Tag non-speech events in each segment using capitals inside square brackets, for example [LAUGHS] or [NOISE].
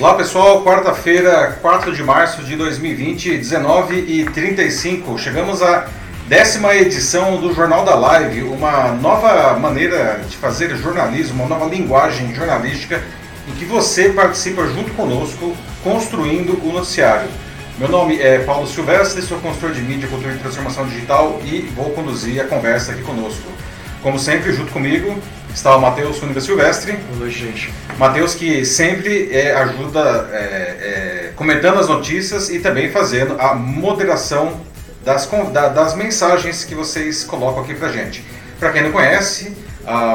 Olá pessoal, quarta-feira, 4 de março de 2020, 19 e 35. Chegamos à décima edição do Jornal da Live, uma nova maneira de fazer jornalismo, uma nova linguagem jornalística em que você participa junto conosco construindo o noticiário. Meu nome é Paulo Silvestre, sou consultor de mídia, cultura e transformação digital e vou conduzir a conversa aqui conosco. Como sempre, junto comigo está o Matheus Funiga Silvestre. Boa noite, gente. Matheus que sempre é, ajuda é, é, comentando as notícias e também fazendo a moderação das, da, das mensagens que vocês colocam aqui pra gente. Para quem não conhece,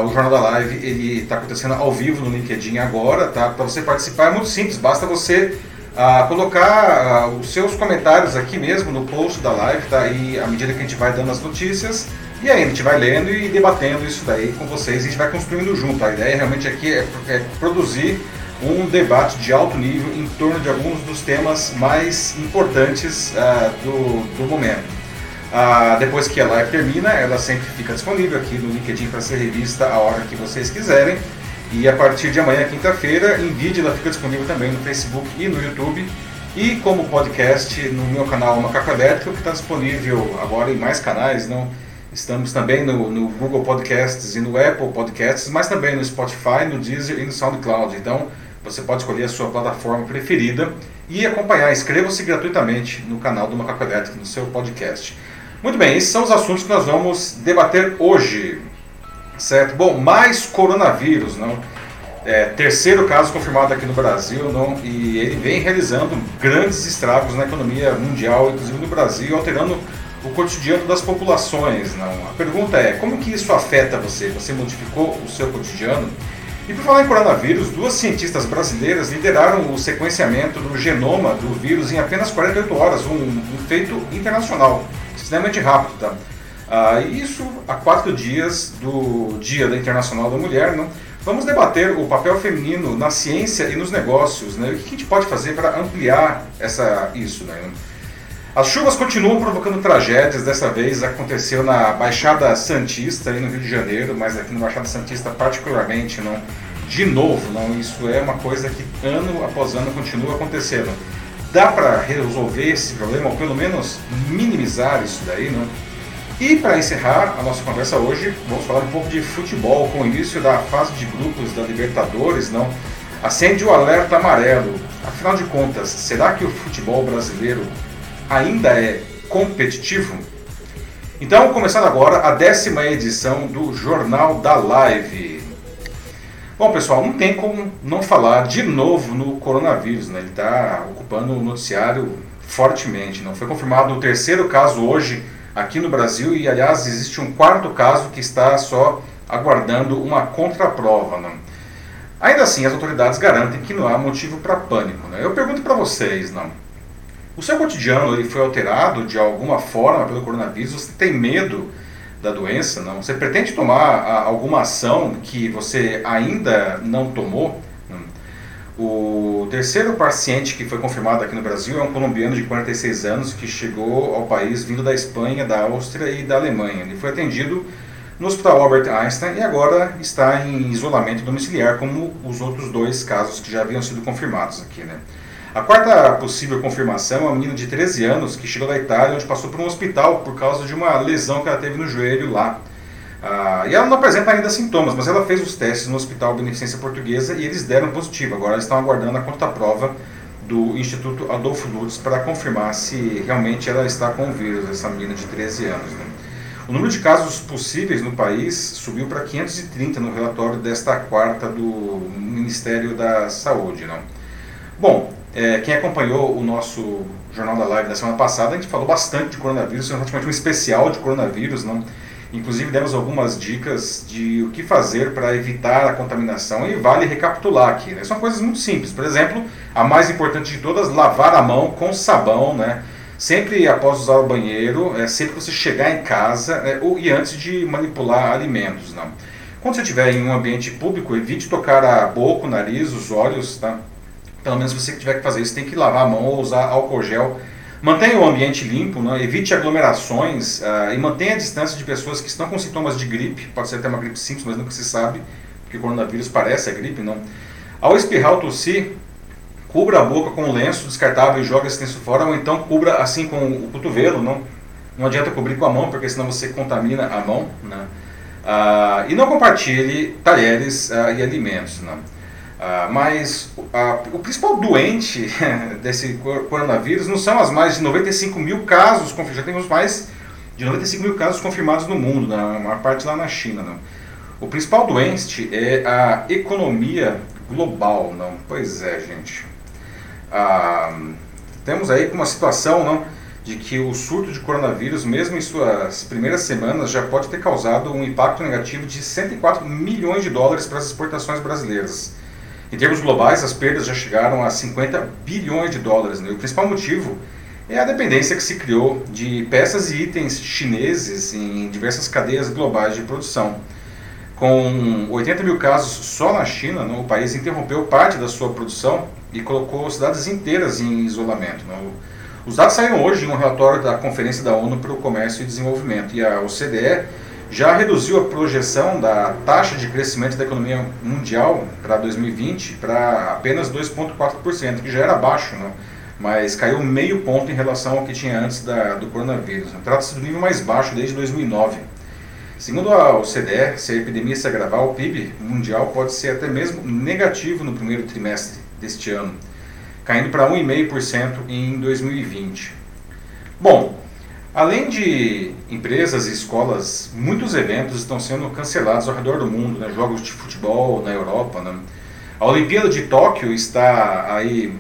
o Jornal da Live ele está acontecendo ao vivo no LinkedIn agora, tá? Para você participar é muito simples, basta você ah, colocar ah, os seus comentários aqui mesmo no post da live, tá? E à medida que a gente vai dando as notícias, e aí a gente vai lendo e debatendo isso daí com vocês, a gente vai construindo junto. A ideia realmente aqui é, é produzir um debate de alto nível em torno de alguns dos temas mais importantes uh, do, do momento. Uh, depois que a live termina, ela sempre fica disponível aqui no LinkedIn para ser revista a hora que vocês quiserem. E a partir de amanhã, quinta-feira, em vídeo ela fica disponível também no Facebook e no YouTube. E como podcast no meu canal Macaco Elétrico, que está disponível agora em mais canais, não? Estamos também no, no, Google Podcasts e no Apple Podcasts, mas também no Spotify, no Deezer e no SoundCloud. Então, você pode escolher a sua plataforma preferida e acompanhar. Inscreva-se gratuitamente no canal do Macaco Elétrico, no seu podcast. Muito bem, esses são os assuntos que nós vamos debater hoje. Certo? Bom, mais coronavírus, não? É, terceiro caso confirmado aqui no Brasil, não? E ele vem realizando grandes estragos na economia mundial, inclusive no Brasil, alterando o cotidiano das populações. Não? A pergunta é, como que isso afeta você? Você modificou o seu cotidiano? E por falar em coronavírus, duas cientistas brasileiras lideraram o sequenciamento do genoma do vírus em apenas 48 horas, um, um feito internacional, extremamente rápido. Tá? Ah, isso há quatro dias do Dia da Internacional da Mulher. Não? Vamos debater o papel feminino na ciência e nos negócios, né? o que a gente pode fazer para ampliar essa, isso. Né? As chuvas continuam provocando tragédias, dessa vez aconteceu na Baixada Santista, aí no Rio de Janeiro, mas aqui na Baixada Santista particularmente, não, de novo, não, isso é uma coisa que ano após ano continua acontecendo. Dá para resolver esse problema, ou pelo menos minimizar isso daí, não? E para encerrar a nossa conversa hoje, vamos falar um pouco de futebol, com o início da fase de grupos da Libertadores, não? Acende o alerta amarelo. Afinal de contas, será que o futebol brasileiro ainda é competitivo? Então, começando agora a décima edição do Jornal da Live. Bom, pessoal, não tem como não falar de novo no coronavírus, né? Ele está ocupando o noticiário fortemente. Não foi confirmado o terceiro caso hoje aqui no Brasil e, aliás, existe um quarto caso que está só aguardando uma contraprova. Não? Ainda assim, as autoridades garantem que não há motivo para pânico. Né? Eu pergunto para vocês, não? O seu cotidiano ele foi alterado de alguma forma pelo coronavírus? Você tem medo da doença? Não? Você pretende tomar ah, alguma ação que você ainda não tomou? Não. O terceiro paciente que foi confirmado aqui no Brasil é um colombiano de 46 anos que chegou ao país vindo da Espanha, da Áustria e da Alemanha. Ele foi atendido no Hospital Albert Einstein e agora está em isolamento domiciliar, como os outros dois casos que já haviam sido confirmados aqui. Né? A quarta possível confirmação é uma menina de 13 anos que chegou da Itália, onde passou por um hospital por causa de uma lesão que ela teve no joelho lá. Ah, e ela não apresenta ainda sintomas, mas ela fez os testes no Hospital Beneficência Portuguesa e eles deram positivo. Agora eles estão aguardando a contraprova do Instituto Adolfo Lutz para confirmar se realmente ela está com o vírus, essa menina de 13 anos. Né? O número de casos possíveis no país subiu para 530 no relatório desta quarta do Ministério da Saúde. Não? Bom, é, quem acompanhou o nosso Jornal da Live da semana passada, a gente falou bastante de coronavírus, praticamente um especial de coronavírus, não? Inclusive demos algumas dicas de o que fazer para evitar a contaminação e vale recapitular aqui. Né? São coisas muito simples. Por exemplo, a mais importante de todas, lavar a mão com sabão, né? Sempre após usar o banheiro, é, sempre que você chegar em casa é, ou, e antes de manipular alimentos. Não? Quando você estiver em um ambiente público, evite tocar a boca, o nariz, os olhos, tá? Pelo menos se você tiver que fazer isso, tem que lavar a mão ou usar álcool gel. Mantenha o ambiente limpo, né? evite aglomerações uh, e mantenha a distância de pessoas que estão com sintomas de gripe, pode ser até uma gripe simples, mas nunca se sabe, porque o coronavírus parece a gripe, não. Ao espirrar ou tossir, cubra a boca com um lenço descartável e joga esse lenço fora, ou então cubra assim com o cotovelo, não, não adianta cobrir com a mão, porque senão você contamina a mão, né? Ah, e não compartilhe talheres ah, e alimentos, né? Ah, mas o principal doente [LAUGHS] desse coronavírus não são as mais de 95 mil casos, já temos mais de 95 mil casos confirmados no mundo, na maior parte lá na China. Não? O principal doente é a economia global, não? Pois é, gente. Ah, temos aí uma situação não, de que o surto de coronavírus, mesmo em suas primeiras semanas, já pode ter causado um impacto negativo de 104 milhões de dólares para as exportações brasileiras. Em termos globais, as perdas já chegaram a 50 bilhões de dólares. Né? O principal motivo é a dependência que se criou de peças e itens chineses em diversas cadeias globais de produção. Com 80 mil casos só na China, né, o país interrompeu parte da sua produção e colocou cidades inteiras em isolamento. Né? Os dados saíram hoje em um relatório da Conferência da ONU para o Comércio e Desenvolvimento e a OCDE já reduziu a projeção da taxa de crescimento da economia mundial para 2020 para apenas 2,4%, que já era baixo, né? mas caiu meio ponto em relação ao que tinha antes da, do coronavírus. Trata-se do nível mais baixo desde 2009. Segundo a OCDE, se a epidemia se agravar, o PIB mundial pode ser até mesmo negativo no primeiro trimestre deste ano, caindo para 1,5% em 2020. Bom, além de empresas e escolas, muitos eventos estão sendo cancelados ao redor do mundo, né? jogos de futebol na Europa. Né? A Olimpíada de Tóquio está aí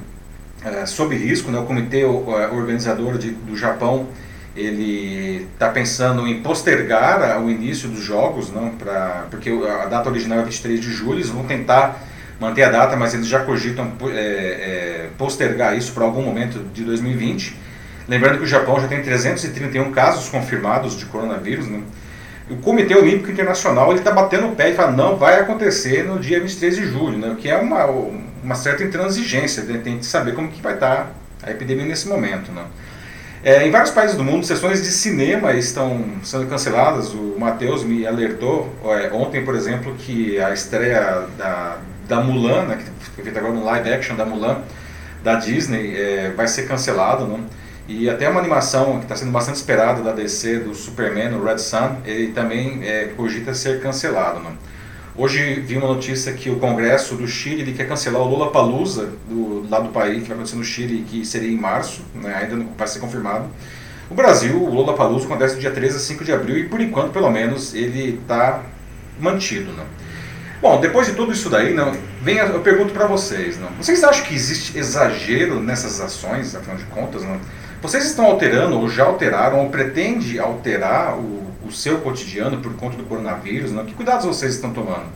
é, sob risco, né? o comitê organizador de, do Japão ele está pensando em postergar o início dos jogos, não, pra, porque a data original é 23 de julho, eles vão tentar manter a data, mas eles já cogitam é, é, postergar isso para algum momento de 2020. Lembrando que o Japão já tem 331 casos confirmados de coronavírus. Né? O Comitê Olímpico Internacional está batendo o pé e fala não vai acontecer no dia 23 de julho, né? o que é uma, uma certa intransigência, né? tem que saber como que vai estar tá a epidemia nesse momento. Né? É, em vários países do mundo, sessões de cinema estão sendo canceladas. O Matheus me alertou é, ontem, por exemplo, que a estreia da, da Mulan, né, que foi feita agora no live action da Mulan, da Disney, é, vai ser cancelado. Né? E até uma animação que está sendo bastante esperada da DC, do Superman, o Red Sun, ele também é, cogita ser cancelado. Né? Hoje vi uma notícia que o Congresso do Chile quer cancelar o Lula Palusa do lado do país, que vai acontecer no Chile, que seria em março, né, ainda não vai ser confirmado. O Brasil, o Lula Palusa acontece do dia 13 a 5 de abril e por enquanto, pelo menos, ele está mantido. Né? Bom, depois de tudo isso daí, não, vem a, eu pergunto para vocês, não, vocês acham que existe exagero nessas ações, afinal de contas? Não? Vocês estão alterando ou já alteraram ou pretende alterar o o seu cotidiano por conta do coronavírus? Né? Que cuidados vocês estão tomando?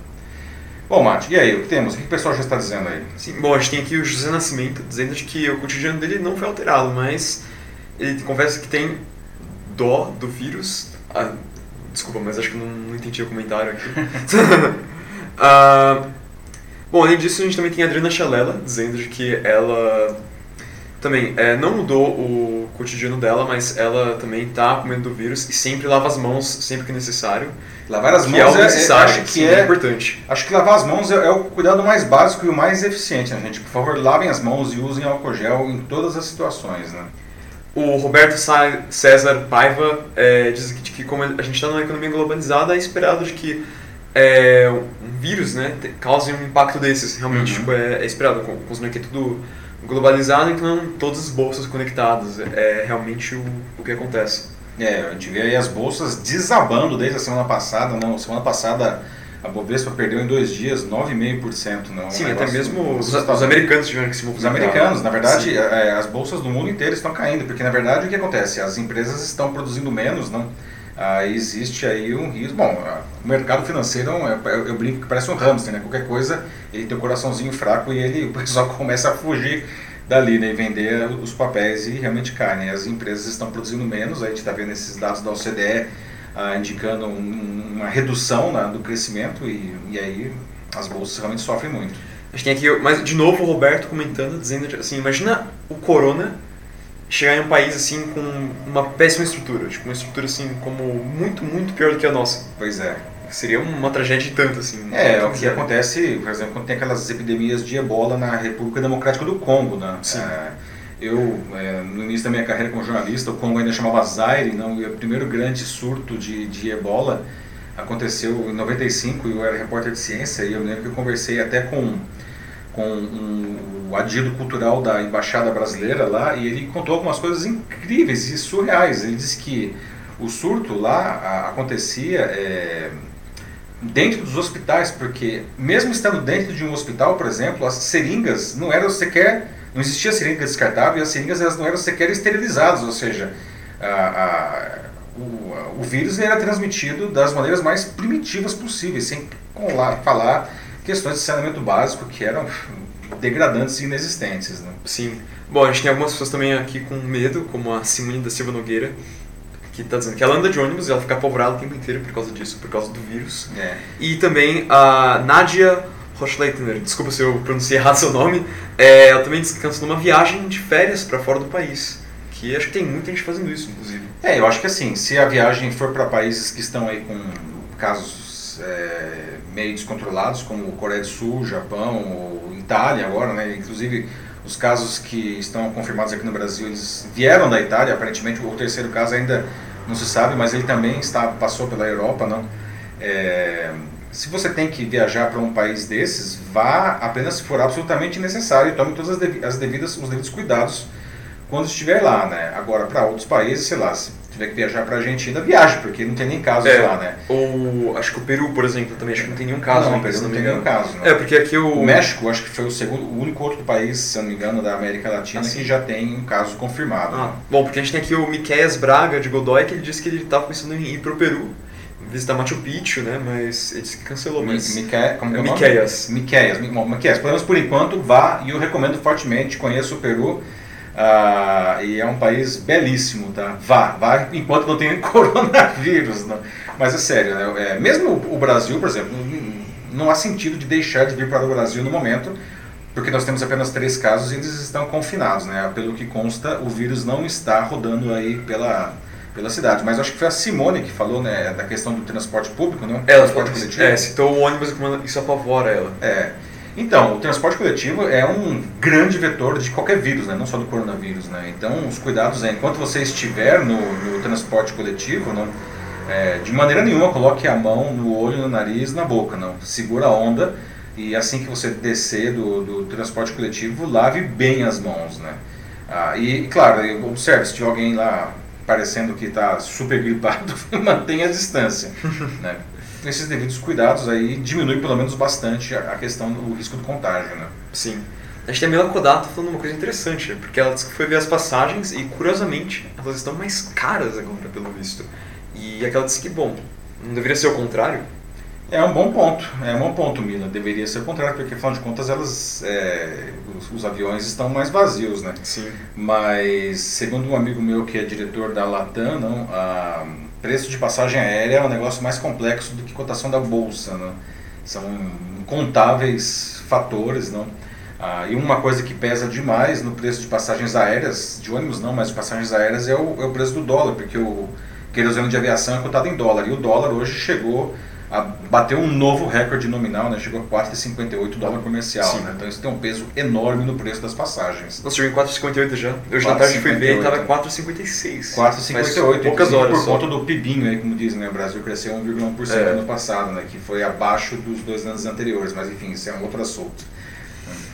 Bom, Mate, e aí, o que temos? O que o pessoal já está dizendo aí? Sim, bom, a gente tem aqui o José Nascimento dizendo que o cotidiano dele não foi alterado, mas ele confessa que tem dó do vírus. Ah, desculpa, mas acho que não, não entendi o comentário aqui. [LAUGHS] ah, bom, além disso, a gente também tem a Adriana Chalela dizendo que ela também é, não mudou o cotidiano dela, mas ela também tá com medo do vírus e sempre lava as mãos sempre que necessário. Lavar as mãos é, é, necessário, acho que é, é, importante. Acho que lavar as mãos é, é, o cuidado mais básico e o mais eficiente, né, gente? Por favor, lavem as mãos e usem álcool gel em todas as situações, né? O Roberto César Paiva é, diz que, que como a gente está numa economia globalizada, é esperado de que é, um vírus né, cause um impacto desses. Realmente, uhum. tipo, é, é, esperado. Considerando que é tudo globalizado, então todas as bolsas conectadas. É realmente o, o que acontece. É, a gente vê aí as bolsas desabando desde a semana passada. Não, semana passada a Bovespa perdeu em dois dias 9,5%. Não, Sim, um até mesmo os, os, americanos tiveram que se movimentar. Os americanos, na verdade, é, as bolsas do mundo inteiro estão caindo, porque na verdade o que acontece? As empresas estão produzindo menos, não? Aí existe aí um risco. Bom, o mercado financeiro, é eu, eu brinco que parece um hamster, né? Qualquer coisa, ele tem um coraçãozinho fraco e ele, [LAUGHS] o pessoal começa a fugir dali, né? E vender os papéis e realmente cai, né? As empresas estão produzindo menos, a gente está vendo esses dados da OCDE ah, indicando um, uma redução né, do crescimento e, e aí as bolsas realmente sofrem muito. A gente tem aqui, mas de novo o Roberto comentando, dizendo assim, imagina o corona chegar em um país assim com uma péssima estrutura, tipo uma estrutura assim como muito, muito pior do que a nossa. Pois é. seria uma tragédia de tanto, assim. É, é o que acontece, por exemplo, quando tem aquelas epidemias de ebola na República Democrática do Congo, né? Sim. É, eu, é, no início da minha carreira como jornalista, o Congo ainda chamava Zaire, não, e o primeiro grande surto de, de ebola aconteceu em 95, eu era repórter de ciência, e eu lembro que eu conversei até com, com um, o adido cultural da embaixada brasileira lá, e ele contou algumas coisas incríveis e surreais. Ele disse que o surto lá acontecia é, dentro dos hospitais, porque mesmo estando dentro de um hospital, por exemplo, as seringas não eram sequer, não existia seringa descartável e as seringas elas não eram sequer esterilizadas, ou seja, a, a, o, o vírus era transmitido das maneiras mais primitivas possíveis, sem falar questões de saneamento básico que eram degradantes e inexistentes. Né? Sim. Bom, a gente tem algumas pessoas também aqui com medo, como a Simone da Silva Nogueira, que está dizendo que ela anda de ônibus e ela fica apavorada o tempo inteiro por causa disso, por causa do vírus. É. E também a Nadia Rochleitner, desculpa se eu pronunciei [LAUGHS] errado seu nome, é, ela também cancelou uma viagem de férias para fora do país. Que acho que tem muita gente fazendo isso, inclusive. É, eu acho que assim, se a viagem for para países que estão aí com casos é, meio descontrolados, como Coreia do Sul, Japão, Itália agora, né? Inclusive os casos que estão confirmados aqui no Brasil, eles vieram da Itália, aparentemente o terceiro caso ainda não se sabe, mas ele também está, passou pela Europa, não? É, se você tem que viajar para um país desses, vá apenas se for absolutamente necessário e tome todas as devidas, os devidos cuidados quando estiver lá, né? Agora, para outros países, sei lá, se tiver que viajar para a Argentina, viaje, porque não tem nem casos É. lá, né? Ou acho que o Peru, por exemplo, também acho que não tem nenhum caso. não, né, o Peru não me tem nenhum caso. Né? É, porque aqui o... O México, acho que foi o segundo, o único outro país, se não me engano, da América Latina Ah, sim. que já tem um caso confirmado. Ah, bom, porque a gente tem aqui o Miqueias Braga, de Godoy, que ele disse que ele estava pensando em ir pro Peru, visitar Machu Picchu, né, mas ele disse que cancelou, mas... Mique- como é o nome? Miqueias. Miqueias. Mi- bom, Miqueias. Pelo menos por enquanto, vá e eu recomendo fortemente. Conheço o Peru ah, e é um país belíssimo, tá? Vá, vá enquanto não tem [LAUGHS] coronavírus. Não. Mas é sério, né? É, mesmo o Brasil, por exemplo, não- há sentido de deixar de vir para o Brasil no momento, porque nós temos apenas três casos e eles estão confinados, né? Pelo que consta, o vírus não está rodando aí pela, pela cidade. Mas acho que foi a Simone que falou, né, da questão do transporte público, né? Ela transporte coletivo. é, citou o ônibus e isso apavora ela. É. Então, o transporte coletivo é um grande vetor de qualquer vírus, né? não só do coronavírus. Né? Então, os cuidados é, enquanto você estiver no, no transporte coletivo, não, é, de maneira nenhuma coloque a mão no olho, no nariz, na boca. Não. Segura a onda e assim que você descer do, do transporte coletivo, lave bem as mãos. Né? Ah, e, claro, observe, se tiver alguém lá parecendo que está super gripado, [LAUGHS] mantenha a distância. né? Esses devidos cuidados aí diminui pelo menos bastante a questão do risco do contágio, né? Sim. A gente tem a Mila Kodato falando uma coisa interessante, né? porque ela disse que foi ver as passagens e, curiosamente, elas estão mais caras agora, pelo visto. E aquela disse que, bom, não deveria ser o contrário? É um bom ponto, é um bom ponto, Mila. Deveria ser o contrário, porque afinal de contas elas, é, os, os aviões estão mais vazios, né? Sim. Mas segundo um amigo meu que é diretor da Latam, não, a preço de passagem aérea é um negócio mais complexo do que cotação da bolsa, né? São incontáveis fatores, não? Ah, e uma coisa que pesa demais no preço de passagens aéreas, de ônibus não, mas de passagens aéreas, é o, é o preço do dólar, porque o querosene de aviação é cotado em dólar. E o dólar hoje chegou a bater um novo recorde nominal, né? chegou a 4,58 dólar comercial. Sim. Né? Então isso tem um peso enorme no preço das passagens. Nossa, chegou em 4,58 já. Eu já tarde fui ver e 4,58. tava 4,56. 4,58, poucas horas por só. conta do PIBinho, aí, como dizem, né? o Brasil cresceu 1,1% É. no ano passado, né? que foi abaixo dos dois anos anteriores, mas enfim, isso é um outro assunto.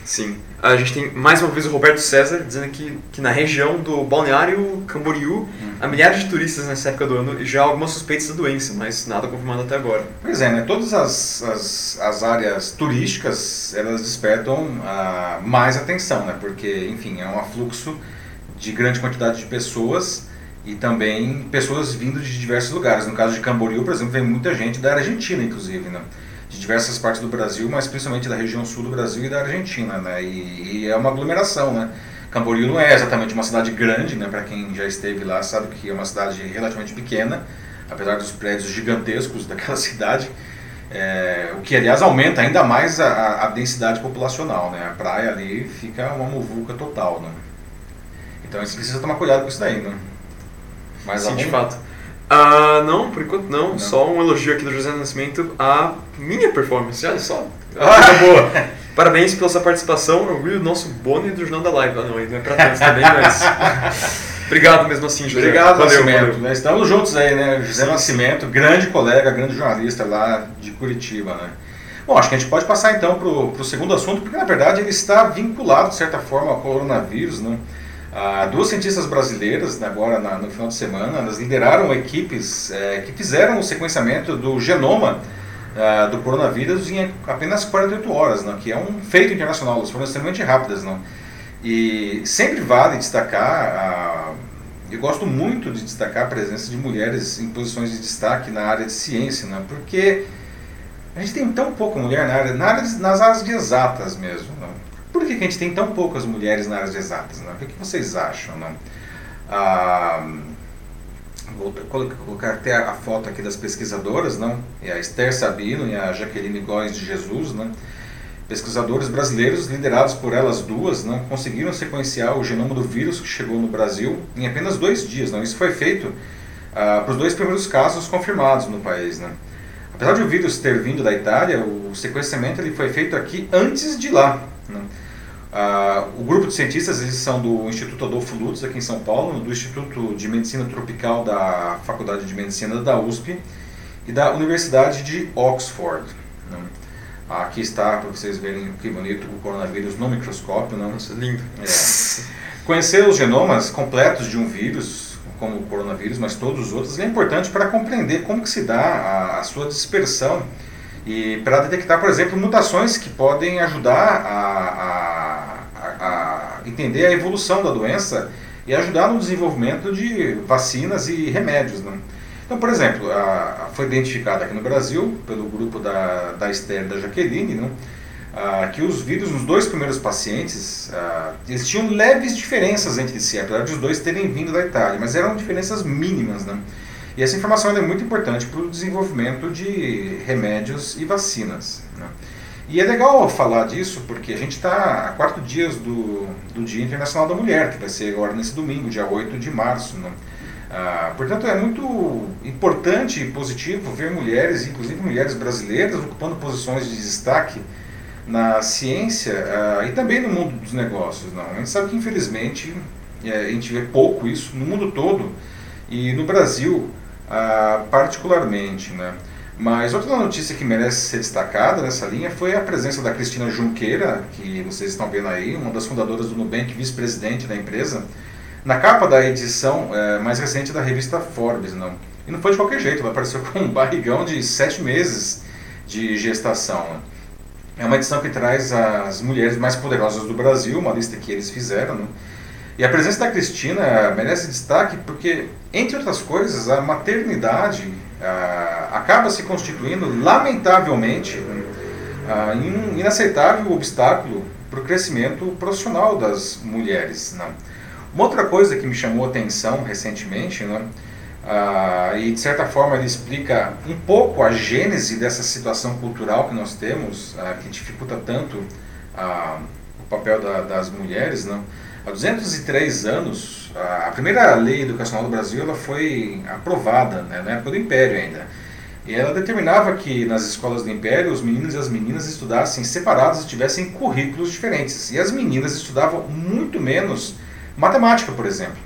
Sim. A gente tem mais uma vez o Roberto César dizendo que, que na região do Balneário Camboriú há milhares de turistas nessa época do ano e já há algumas suspeitas da doença, mas nada confirmado até agora. Pois é, né? todas as, as, as áreas turísticas, elas despertam ah, mais atenção, né? porque, enfim, é um afluxo de grande quantidade de pessoas e também pessoas vindo de diversos lugares. No caso de Camboriú, por exemplo, vem muita gente da Argentina, inclusive, né? De diversas partes do Brasil, mas principalmente da região sul do Brasil e da Argentina, né? E, e é uma aglomeração, né? Camboriú não é exatamente uma cidade grande, né? Para quem já esteve lá sabe que é uma cidade relativamente pequena, apesar dos prédios gigantescos daquela [LAUGHS] cidade. É, o que, aliás, aumenta ainda mais a, a- densidade populacional, né? A praia ali fica uma muvuca total, né? Então a gente precisa tomar cuidado com isso daí, né? Mas Sim, de algum- fato. Ah, não, por enquanto não. não. Só um elogio aqui do José Nascimento à minha performance. Olha só. Ah, boa. Parabéns pela sua participação. Eu vi o nosso bônus do Jornal da Live. Ah, não, ainda é pra tanto também, mas. [LAUGHS] Obrigado mesmo assim, José. Obrigado, valeu, Nascimento. Valeu. Estamos juntos aí, né? José Nascimento, grande colega, grande jornalista lá de Curitiba, né? Bom, acho que a gente pode passar então para o segundo assunto, porque na verdade ele está vinculado, de certa forma, ao coronavírus, né? Ah, duas cientistas brasileiras, né, agora na, no final de semana, elas lideraram equipes é, que fizeram o sequenciamento do genoma ah, do coronavírus em apenas 48 horas, né, que é um feito internacional, elas foram extremamente rápidas. Né, e sempre vale destacar, ah, eu gosto muito de destacar a presença de mulheres em posições de destaque na área de ciência, né, porque a gente tem tão pouca mulher na área, na área nas áreas de exatas mesmo. Né? Por que, a gente tem tão poucas mulheres nas áreas exatas? Né? O que, vocês acham? Né? Ah, vou colocar até a foto aqui das pesquisadoras, não? É a Esther Sabino e a Jaqueline Góes de Jesus, né? Pesquisadores brasileiros liderados por elas duas não conseguiram sequenciar o genoma do vírus que chegou no Brasil em apenas dois dias. Não? Isso foi feito ah, para os dois primeiros casos confirmados no país. Né? Apesar de o vírus ter vindo da Itália, o sequenciamento ele foi feito aqui antes de lá. Né? Ah, o grupo de cientistas eles são do Instituto Adolfo Lutz, aqui em São Paulo, do Instituto de Medicina Tropical da Faculdade de Medicina da USP e da Universidade de Oxford. Né? Aqui está, para vocês verem que bonito, o coronavírus no microscópio. Não? Nossa, lindo. É. Conhecer os genomas completos de um vírus, como o coronavírus, mas todos os outros, é importante para compreender como que se dá a, a sua dispersão e para detectar, por exemplo, mutações que podem ajudar a, a, entender a evolução da doença e ajudar no desenvolvimento de vacinas e remédios. Né? Então, por exemplo, foi identificado aqui no Brasil, pelo grupo da, da Esther da Jaqueline, né? que os vírus nos dois primeiros pacientes eles tinham leves diferenças entre si, apesar de os dois terem vindo da Itália, mas eram diferenças mínimas. Né? E essa informação é muito importante para o desenvolvimento de remédios e vacinas. E é legal falar disso porque a gente está a quatro dias do, do Dia Internacional da Mulher, que vai ser agora nesse domingo, dia 8 de março. Né? Ah, portanto, é muito importante e positivo ver mulheres, inclusive mulheres brasileiras, ocupando posições de destaque na ciência ah, e também no mundo dos negócios. Não? A gente sabe que, infelizmente, é, a gente vê pouco isso no mundo todo e no Brasil ah, particularmente. Né? Mas outra notícia que merece ser destacada nessa linha foi a presença da Cristina Junqueira, que vocês estão vendo aí, uma das fundadoras do Nubank, vice-presidente da empresa, na capa da edição é, mais recente da revista Forbes. Não. E não foi de qualquer jeito, ela apareceu [LAUGHS] com um barrigão de sete meses de gestação. É uma edição que traz as mulheres mais poderosas do Brasil, uma lista que eles fizeram. Né? E a presença da Cristina merece destaque porque, entre outras coisas, a maternidade ah, acaba se constituindo, lamentavelmente, ah, em um inaceitável obstáculo para o crescimento profissional das mulheres. Né? Uma outra coisa que me chamou a atenção recentemente, né, ah, e de certa forma ele explica um pouco a gênese dessa situação cultural que nós temos, que dificulta tanto o papel da, das mulheres, não? Né, Há 203 anos, a primeira lei educacional do Brasil ela foi aprovada, né, na época do Império ainda. E ela determinava que nas escolas do Império os meninos e as meninas estudassem separados e tivessem currículos diferentes. E as meninas estudavam muito menos matemática, por exemplo.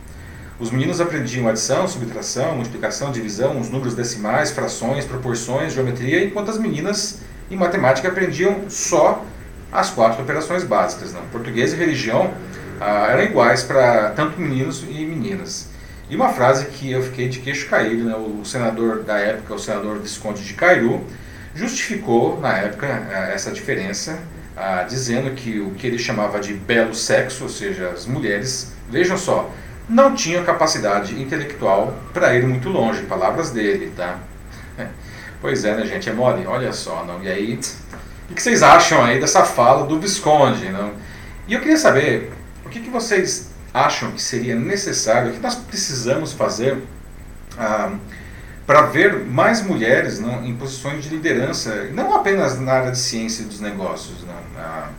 Os meninos aprendiam adição, subtração, multiplicação, divisão, os números decimais, frações, proporções, geometria, enquanto as meninas em matemática aprendiam só as quatro operações básicas. Não? Português e religião ah, eram iguais para tanto meninos e meninas. E uma frase que eu fiquei de queixo caído, né, o senador da época, o senador Visconde de Cairu, justificou na época eh, essa diferença, ah, dizendo que o que ele chamava de belo sexo, ou seja, as mulheres, vejam só, não tinham capacidade intelectual para ir muito longe, palavras dele, tá? Pois é, né, gente, é mole, olha só, não? E aí, o que vocês acham aí dessa fala do Visconde, não? E eu queria saber, o que, que vocês acham que seria necessário, o que nós precisamos fazer ah, para ver mais mulheres não, em posições de liderança, não apenas na área de ciência e dos negócios. Não, ah,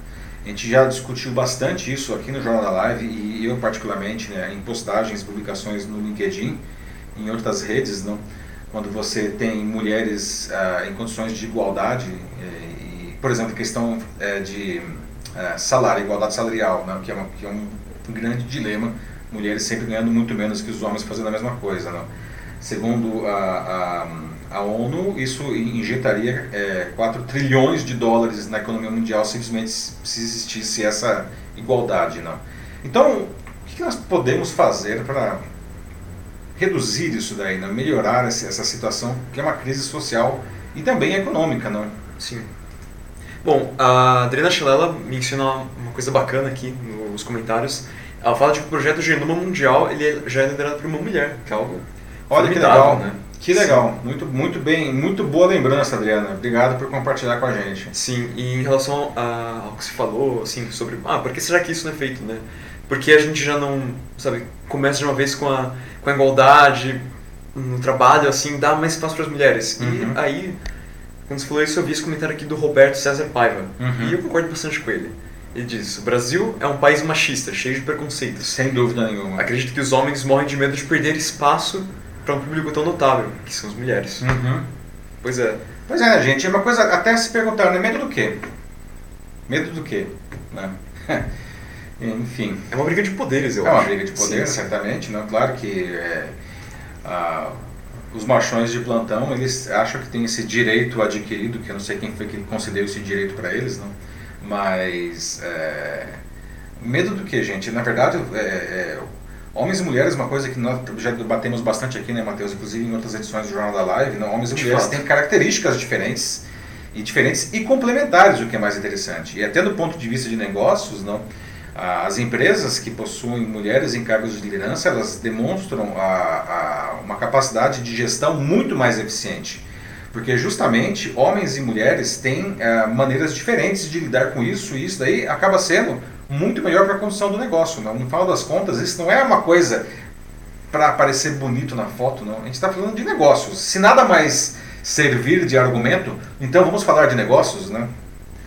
a gente já discutiu bastante isso aqui no Jornal da Live e eu particularmente né, em postagens, publicações no LinkedIn, em outras redes, não? quando você tem mulheres ah, em condições de igualdade, e, e por exemplo, questão é, de é, salário, igualdade salarial, né? que, é uma, que é um grande dilema, mulheres sempre ganhando muito menos que os homens fazendo a mesma coisa. Não? Segundo a, a, a ONU, isso injetaria é, 4 trilhões de dólares na economia mundial simplesmente se existisse essa igualdade. Não? Então, o que nós podemos fazer para reduzir isso daí, né? melhorar essa situação, que é uma crise social e também econômica, não? Sim. Bom, a Adriana Chilela menciona uma coisa bacana aqui nos comentários. Ela fala de que o projeto Genoma Mundial ele já é liderado por uma mulher, que é algo Olha que legal, né? Que legal, muito, muito bem, muito boa lembrança, Adriana. Obrigado por compartilhar com a gente. Sim, e em relação a, ao que se falou, assim, sobre, ah, por que será que isso não é feito, né? Porque a gente já não, sabe, começa de uma vez com a, com a igualdade no trabalho, assim, dá mais espaço para as mulheres. Uhum. E aí, quando você falou isso, eu vi esse comentário aqui do Roberto César Paiva. Uhum. E eu concordo bastante com ele. Ele diz: o Brasil é um país machista, cheio de preconceitos. Sem dúvida nenhuma. Acredito que os homens morrem de medo de perder espaço para um público tão notável, que são as mulheres. Uhum. Pois é. Pois é, gente, é uma coisa até se perguntar, né? Medo do quê? Medo do quê? Né? [LAUGHS] Enfim. É uma briga de poderes, eu é acho. É uma briga de poderes, certamente. Né? Claro que é, a, os machões de plantão, eles acham que tem esse direito adquirido, que eu não sei quem foi que concedeu esse direito para eles, não? mas é, medo do que, gente? Na verdade, é, é, homens e mulheres, uma coisa que nós já debatemos bastante aqui, né, Matheus, inclusive em outras edições do Jornal da Live, não? homens e de mulheres fato. têm características diferentes e diferentes e complementares, o que é mais interessante. E até do ponto de vista de negócios, não? As empresas que possuem mulheres em cargos de liderança, elas demonstram a, a, uma capacidade de gestão muito mais eficiente. Porque justamente homens e mulheres têm é, maneiras diferentes de lidar com isso, e isso daí acaba sendo muito melhor para a condução do negócio. Não? No final das contas, isso não é uma coisa para parecer bonito na foto, não. A gente está falando de negócios. Se nada mais servir de argumento, então vamos falar de negócios, né?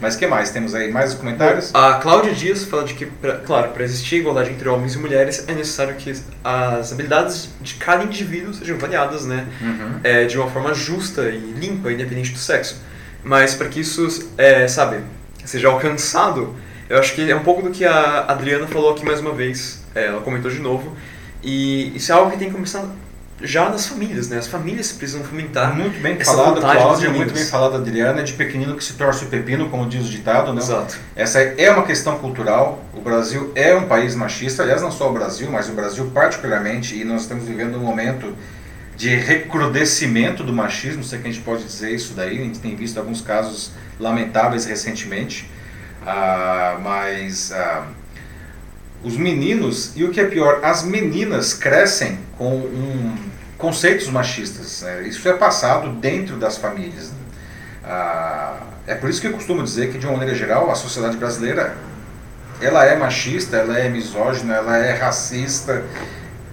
Mas que mais? Temos aí mais comentários? A Cláudia Dias fala de que, pra, claro, para existir igualdade entre homens e mulheres é necessário que as habilidades de cada indivíduo sejam avaliadas, né? Uhum. É, de uma forma justa e limpa, independente do sexo. Mas para que isso, é, sabe, seja alcançado, eu acho que é um pouco do que a Adriana falou aqui mais uma vez. É, ela comentou de novo. E isso é algo que tem que começar já nas famílias, né? As famílias precisam fomentar Muito bem falado, Cláudia, muito bem falado, Adriana, é de pequenino que se torce o pepino, como diz o ditado, né? Exato. Essa é uma questão cultural, o Brasil é um país machista, aliás, não só o Brasil, mas o Brasil particularmente, e nós estamos vivendo um momento de recrudescimento do machismo, se é que a gente pode dizer isso daí, a gente tem visto alguns casos lamentáveis recentemente, ah, mas... Ah, os meninos, e o que é pior, as meninas crescem com um conceitos machistas. Né? Isso é passado dentro das famílias. Né? Ah, é por isso que eu costumo dizer que, de uma maneira geral, a sociedade brasileira ela é machista, ela é misógina, ela é racista.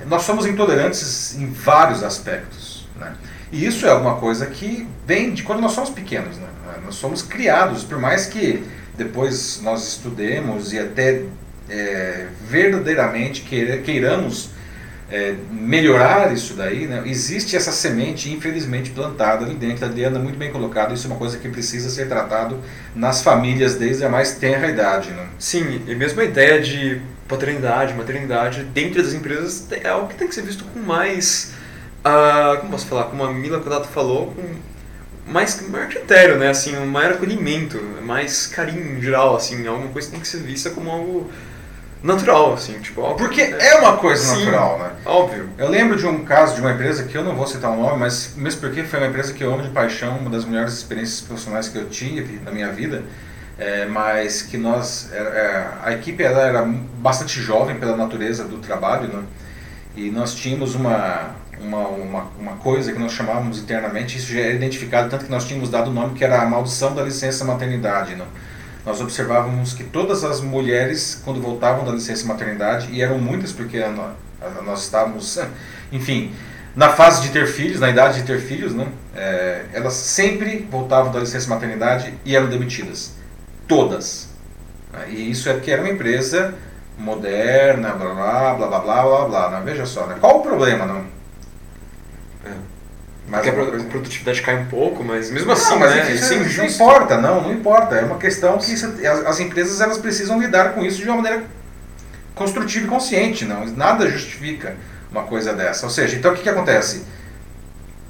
Nós somos intolerantes em vários aspectos. Né? E isso é alguma coisa que vem de quando nós somos pequenos. Né? Nós somos criados, por mais que depois nós estudemos e até é, verdadeiramente queiramos é, melhorar isso daí, né? existe essa semente, infelizmente, plantada ali dentro. A Adriana muito bem colocado, isso é uma coisa que precisa ser tratado nas famílias desde a mais tenra idade. Né? Sim, e mesmo a ideia de paternidade, maternidade dentro das empresas é algo que tem que ser visto com mais. Uh, como posso falar? Como a Mila Kodato falou, com mais maior critério, né? Assim, um maior acolhimento, mais carinho em geral, assim, alguma coisa que tem que ser vista como algo natural, assim, tipo, óbvio. Porque é uma coisa Sim, natural, né? Óbvio. Eu lembro de um caso de uma empresa que eu não vou citar o um nome, mas mesmo porque foi uma empresa que eu amo de paixão, uma das melhores experiências profissionais que eu tive na minha vida, é, mas que nós, é, a equipe ela era bastante jovem pela natureza do trabalho, né? E nós tínhamos uma, uma, uma, uma coisa que nós chamávamos internamente, isso já era identificado, tanto que nós tínhamos dado o nome que era a maldição da licença maternidade, né? Nós observávamos que todas as mulheres, quando voltavam da licença maternidade, e eram muitas porque nós estávamos, [LAUGHS] enfim, na fase de ter filhos, na idade de ter filhos, né, é, elas sempre voltavam da licença maternidade e eram demitidas. Todas. E isso é porque era uma empresa moderna, blá blá blá blá blá blá. blá né? Veja só, né? qual o problema? Não? Mas Porque a produtividade cai um pouco, mas mesmo assim, não, mas né? Isso, é não importa, não, não importa. É uma questão que as empresas elas precisam lidar com isso de uma maneira construtiva e consciente, não. Nada justifica uma coisa dessa. Ou seja, então o que, que acontece?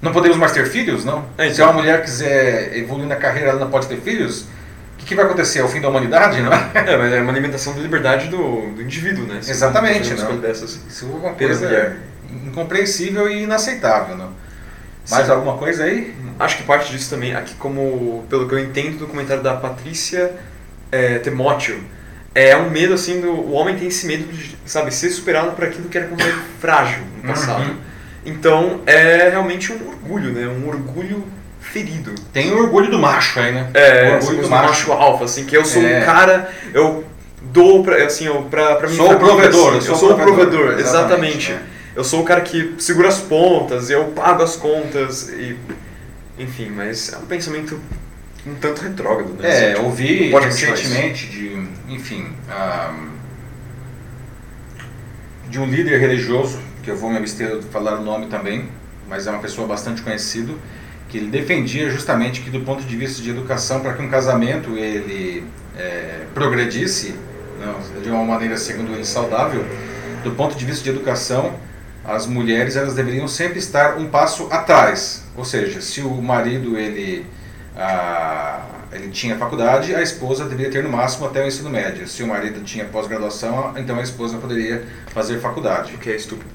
Não podemos mais ter filhos, não? É, então. Se uma mulher quiser evoluir na carreira, ela não pode ter filhos? O que, que vai acontecer? É o fim da humanidade, não é? [LAUGHS] É, mas é uma alimentação da liberdade do, do indivíduo, né? Se Exatamente, não. Dessas, Isso é uma coisa incompreensível e inaceitável, não? Mais Sim. alguma coisa aí? Acho que parte disso também, aqui como, pelo que eu entendo do comentário da Patrícia é, Temóteo, é um medo assim do o homem tem esse medo de sabe ser superado por aquilo que era como frágil no passado uhum. então é realmente um orgulho né um orgulho ferido tem o orgulho do macho aí né é o orgulho do macho. macho alfa assim que eu sou é. um cara eu dou pra, assim eu para para mim sou o provedor assim, eu sou, o provedor, provedor exatamente, exatamente. É. eu sou o cara que segura as pontas eu pago as contas e enfim mas é um pensamento um tanto retrógrado né? É assim, ouvi recentemente de enfim, de um líder religioso, que eu vou me abster de falar o nome também, mas é uma pessoa bastante conhecida, que ele defendia justamente que do ponto de vista de educação, para que um casamento ele é, progredisse não, de uma maneira, segundo ele, saudável, do ponto de vista de educação, as mulheres elas deveriam sempre estar um passo atrás. Ou seja, se o marido ele ah, ele tinha faculdade, a esposa deveria ter no máximo até o ensino médio. Se o marido tinha pós-graduação, então a esposa poderia fazer faculdade. O que é estúpido.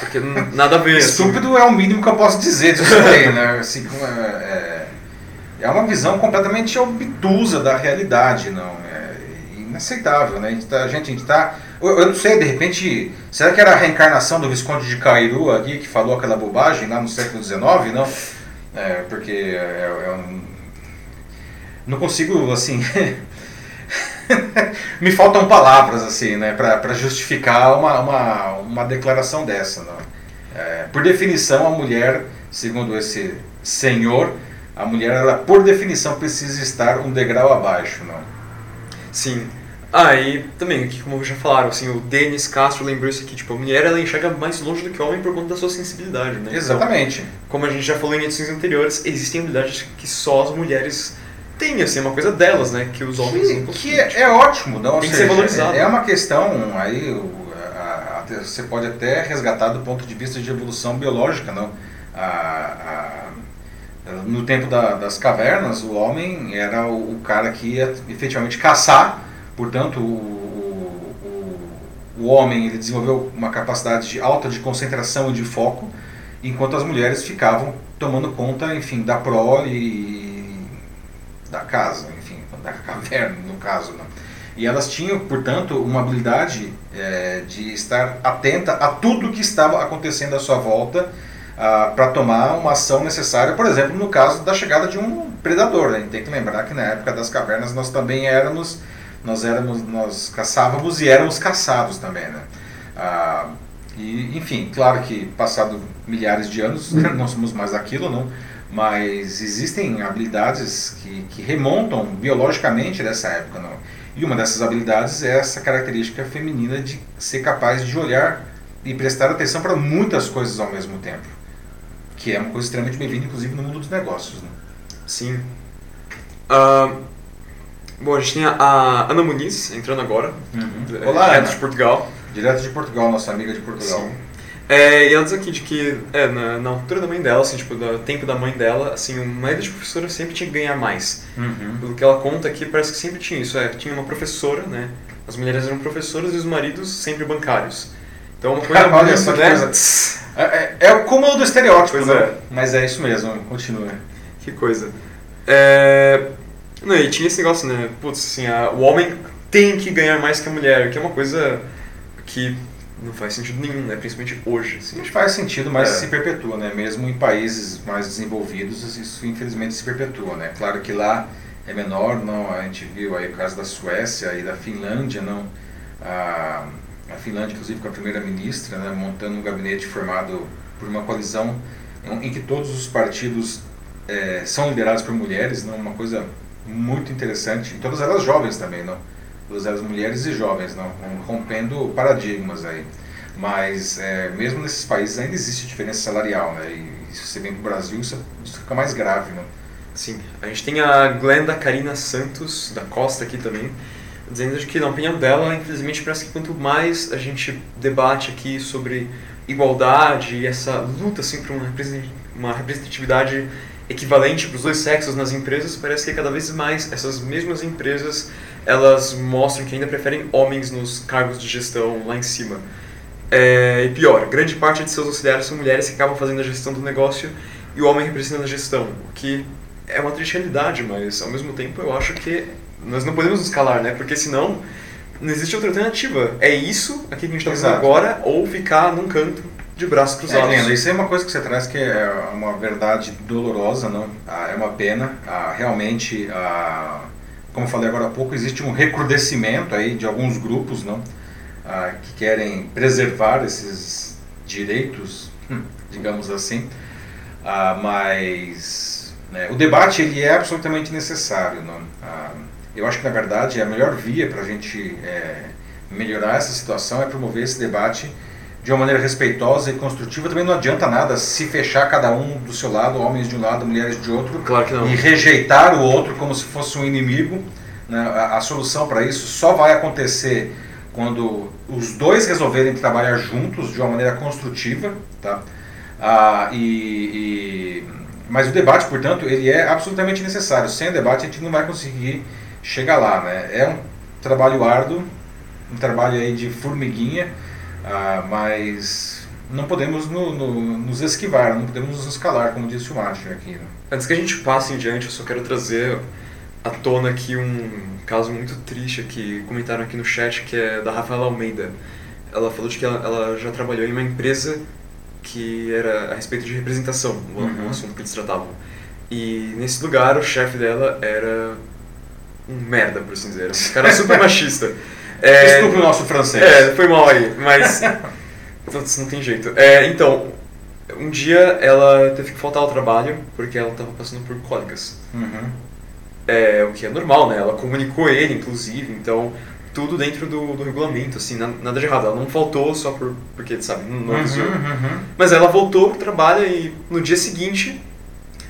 Porque nada a ver. Assim. Estúpido é o mínimo que eu posso dizer disso aí, né? Assim, é, é, é uma visão completamente obtusa da realidade, não. É inaceitável, né? A gente, está eu, eu, não sei, de repente, será que era a reencarnação do Visconde de Cairu aqui que falou aquela bobagem lá no século XIX, não? É, porque é, é um não consigo, assim. [LAUGHS] me faltam palavras, assim, né, para justificar uma, uma, uma declaração dessa. Não? É, por definição, a mulher, segundo esse senhor, a mulher, ela, por definição, precisa estar um degrau abaixo. Não? Sim. Ah, e também, aqui, como já falaram, assim, o Denis Castro lembrou isso aqui, tipo, a mulher ela enxerga mais longe do que o homem por conta da sua sensibilidade, né? Exatamente. Então, como a gente já falou em edições anteriores, existem habilidades que só as mulheres tem, assim, uma coisa delas, né? Que os homens que, não Que é, é ótimo, não? Tem que seja, ser valorizado. É, é, uma questão aí, a, a, você pode até resgatar do ponto de vista de evolução biológica, não? A, no tempo da, das cavernas, o homem era o, o, cara que ia efetivamente caçar, portanto, o, o, o homem ele desenvolveu uma capacidade de alta de concentração e de foco, enquanto as mulheres ficavam tomando conta, enfim, da prole da casa, enfim, da caverna no caso. Né? E elas tinham, portanto, uma habilidade é, de estar atenta a tudo que estava acontecendo à sua volta ah, para tomar uma ação necessária, por exemplo, no caso da chegada de um predador. Né? A gente tem que lembrar que na época das cavernas nós também éramos, nós éramos, nós caçávamos e éramos caçados também, né? Ah, e, enfim, claro que passado milhares de anos não somos mais aquilo, não mas existem habilidades que, que remontam biologicamente dessa época. Não? E uma dessas habilidades é essa característica feminina de ser capaz de olhar e prestar atenção para muitas coisas ao mesmo tempo, que é uma coisa extremamente bem-vinda, inclusive no mundo dos negócios. Né? Sim. Uh, bom, a gente tem a Ana Muniz entrando agora, uhum. Olá, direto Ana. de Portugal. Direto de Portugal, nossa amiga de Portugal. Sim. É, e ela diz aqui de que, é, na, na, altura da mãe dela, assim, tipo, no tempo da mãe dela, assim, o marido de professora sempre tinha que ganhar mais. Uhum. Pelo que ela conta aqui, parece que sempre tinha isso. É, tinha uma professora, né? As mulheres eram professoras e os maridos sempre bancários. Então, uma coisa [LAUGHS] Olha muito, né? Coisa. É, é, é, o cúmulo do estereótipo, pois né? É. Mas é isso mesmo, continua. Que coisa. É... Não, e tinha esse negócio, né? Putz, assim, a, o homem tem que ganhar mais que a mulher, que é uma coisa que não faz sentido nenhum, né? principalmente hoje. Assim, não faz sentido, mas é. se perpetua, né? mesmo em países mais desenvolvidos, isso infelizmente se perpetua. Né? Claro que lá é menor, não, a gente viu aí o caso da Suécia e da Finlândia, não, a, a Finlândia inclusive com a primeira-ministra, né, montando um gabinete formado por uma coalizão em, que todos os partidos é, são liderados por mulheres, não, uma coisa muito interessante, e todas elas jovens também, não das mulheres e jovens, não, rompendo paradigmas aí. Mas é, mesmo nesses países ainda existe diferença salarial, né? E se você vem para o Brasil, isso, isso fica mais grave. Né? Sim, a gente tem a Glenda Karina Santos, da Costa aqui também, dizendo que, na opinião dela, infelizmente parece que quanto mais a gente debate aqui sobre igualdade e essa luta assim, por uma representatividade equivalente para os dois sexos nas empresas, parece que cada vez mais essas mesmas empresas elas mostram que ainda preferem homens nos cargos de gestão lá em cima. É, e pior, grande parte de seus auxiliares são mulheres que acabam fazendo a gestão do negócio e o homem representando a gestão, o que é uma triste realidade, mas ao mesmo tempo eu acho que nós não podemos nos calar, né? Porque senão não existe outra alternativa. É isso aqui que a gente está fazendo agora ou ficar num canto de braços cruzados. É, isso é uma coisa que você traz que é uma verdade dolorosa, não? Ah, é uma pena. Ah, realmente, ah, como eu falei agora há pouco, existe um recrudescimento aí de alguns grupos, não? Ah, que querem preservar esses direitos, hum, digamos assim. Ah, mas né, o debate ele é absolutamente necessário, não? Ah, eu acho que na verdade a melhor via para a gente é, melhorar essa situação é promover esse debate de uma maneira respeitosa e construtiva, também não adianta nada se fechar cada um do seu lado, homens de um lado, mulheres de outro, claro e rejeitar o outro como se fosse um inimigo. Né? A, a, solução para isso só vai acontecer quando os dois resolverem trabalhar juntos de uma maneira construtiva, tá? Ah, e, e, mas o debate, portanto, ele é absolutamente necessário. Sem debate a gente não vai conseguir chegar lá, né? É um trabalho árduo, um trabalho aí de formiguinha ah, mas não podemos no, no, nos esquivar, não podemos nos escalar, como disse o Márcio aqui. Né? Antes que a gente passe em diante, eu só quero trazer à tona aqui um caso muito triste que comentaram aqui no chat, que é da Rafaela Almeida. Ela falou de que ela, ela já trabalhou em uma empresa que era a respeito de representação, uhum. um assunto que eles tratavam. E nesse lugar, o chefe dela era um merda, por assim dizer. Um cara super [LAUGHS] machista. É, Desculpe o nosso francês. É, foi mal aí, mas. [LAUGHS] não tem jeito. É, então, um dia ela teve que faltar ao trabalho porque ela estava passando por cólicas. Uhum. É, o que é normal, né? Ela comunicou ele, inclusive, então tudo dentro do, do regulamento, assim, nada de errado. Ela não faltou só por, porque, sabe, não, não uhum, uhum. Mas ela voltou pro trabalho e no dia seguinte,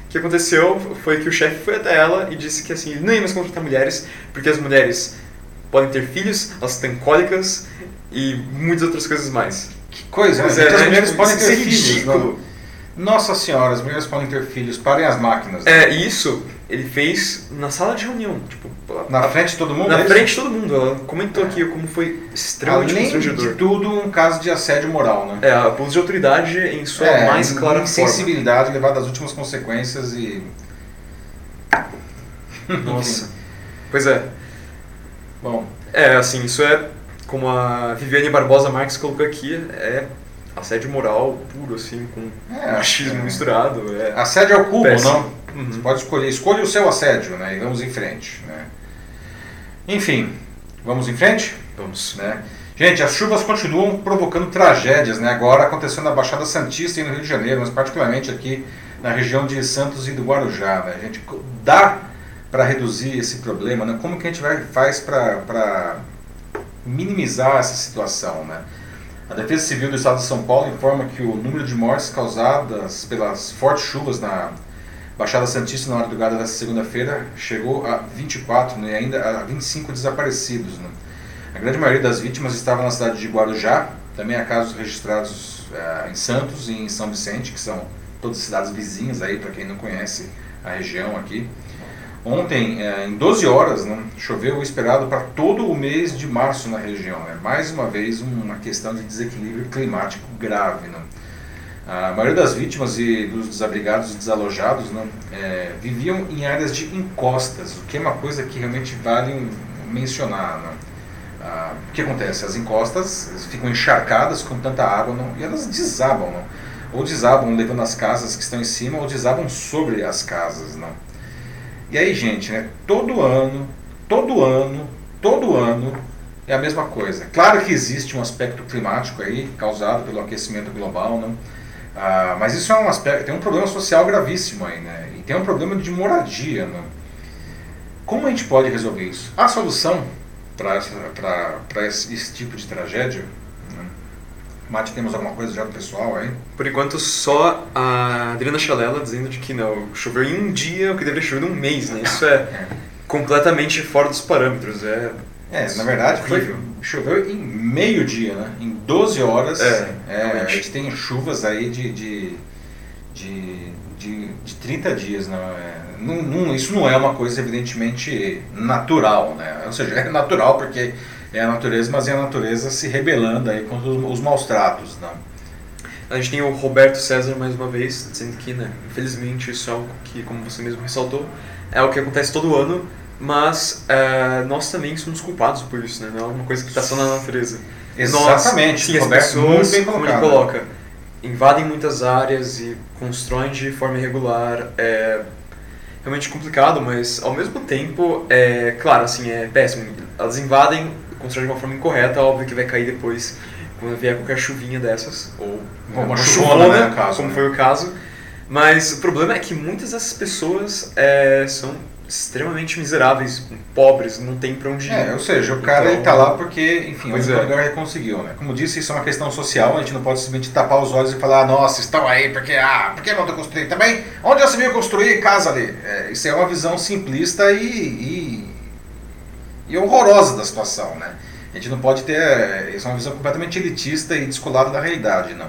o que aconteceu foi que o chefe foi até ela e disse que, assim, não ia mais contratar mulheres, porque as mulheres podem ter filhos, elas têm cólicas e muitas outras coisas mais. Que coisa, Mas é, as né? mulheres Tipo, podem ter é filhos. Não? Nossa senhora, as mulheres podem ter filhos, parem as máquinas. É, isso ele fez na sala de reunião, tipo, Na frente de todo mundo? na é frente de todo mundo. Ela comentou aqui como foi extremamente Além de constrangedor. tudo, um caso de assédio moral, né? É, abuso de autoridade em sua É, mais clara forma. insensibilidade levada às últimas consequências e. Nossa. Pois é. Bom, É, assim, isso é, como a Viviane Barbosa Marques colocou aqui, é assédio moral puro, assim, com É, machismo é. misturado. É. assédio ao cubo, Péssimo. não? Uhum. Você pode escolher, escolha o seu assédio, né? E vamos em frente, né? Enfim, vamos em frente? Vamos. né? Gente, as chuvas continuam provocando tragédias, né? Agora acontecendo na Baixada Santista e no Rio de Janeiro, mas particularmente aqui na região de Santos e do Guarujá, né? A gente dá para reduzir esse problema, né? Como que a gente vai, faz para minimizar essa situação, né? A Defesa Civil do Estado de São Paulo informa que o número de mortes causadas pelas fortes chuvas na Baixada Santista na madrugada desta segunda-feira chegou a 24 né, e ainda a 25 desaparecidos. Né? A grande maioria das vítimas estava na cidade de Guarujá, também há casos registrados eh, em Santos e em São Vicente, que são todas cidades vizinhas aí, para quem não conhece a região aqui. Ontem, eh, em 12 horas, né, choveu o esperado para todo o mês de março na região. Né? Mais uma vez, uma questão de desequilíbrio climático grave. Né? A maioria das vítimas e dos desabrigados e desalojados né, eh, viviam em áreas de encostas, o que é uma coisa que realmente vale mencionar. Né? Ah, o que acontece? As encostas ficam encharcadas com tanta água e elas desabam. Ou desabam levando as casas que estão em cima, ou desabam sobre as casas. Não? E aí, gente, né, todo ano, todo ano, todo ano é a mesma coisa. Claro que existe um aspecto climático aí, causado pelo aquecimento global, não? Ah, mas isso é um aspecto, tem um problema social gravíssimo aí, né? E tem um problema de moradia, não? Como a gente pode resolver isso? A solução para esse, tipo de tragédia né, Mate, temos alguma coisa já do pessoal aí? Por enquanto, só a Adriana Chalela dizendo de que não, choveu em um dia o que deveria chover num mês, né? Isso é, [LAUGHS] é. completamente fora dos parâmetros. É, é na verdade, foi, choveu em meio dia, né? Em 12 horas. É, é a gente tem chuvas aí de, de, de, de, de 30 dias, não, é, não, não, Isso não é uma coisa evidentemente natural, né? Ou seja, é natural porque é a natureza, mas é a natureza se rebelando aí contra os, maus tratos, não. A gente tem o Roberto César mais uma vez dizendo que, né, infelizmente isso é algo que, como você mesmo ressaltou, é o que acontece todo ano, mas é, nós também somos culpados por isso, né? Não é uma coisa que está só na natureza. Exatamente. Nós, sim, as Roberto, pessoas, bem como ele coloca, invadem muitas áreas e constroem de forma irregular. É realmente complicado, mas ao mesmo tempo, é claro, assim, é péssimo. Elas invadem constrói de uma forma incorreta, óbvio que vai cair depois quando vier qualquer chuvinha dessas, ou uma, uma chuvona, né, caso, como né? foi o caso. Mas o problema é que muitas dessas pessoas é, são extremamente miseráveis, pobres, não tem para onde ir. É, ou seja, o cara então, tá lá porque, enfim, o é. lugar conseguiu, né? Como disse, isso é uma questão social, a gente não pode simplesmente tapar os olhos e falar, nossa, estão aí porque, ah, por que não estão construindo também? Onde já se viu construir casa ali? É, isso é uma visão simplista e, e e horrorosa da situação, né? A gente não pode ter isso é uma visão completamente elitista e descolada da realidade, não.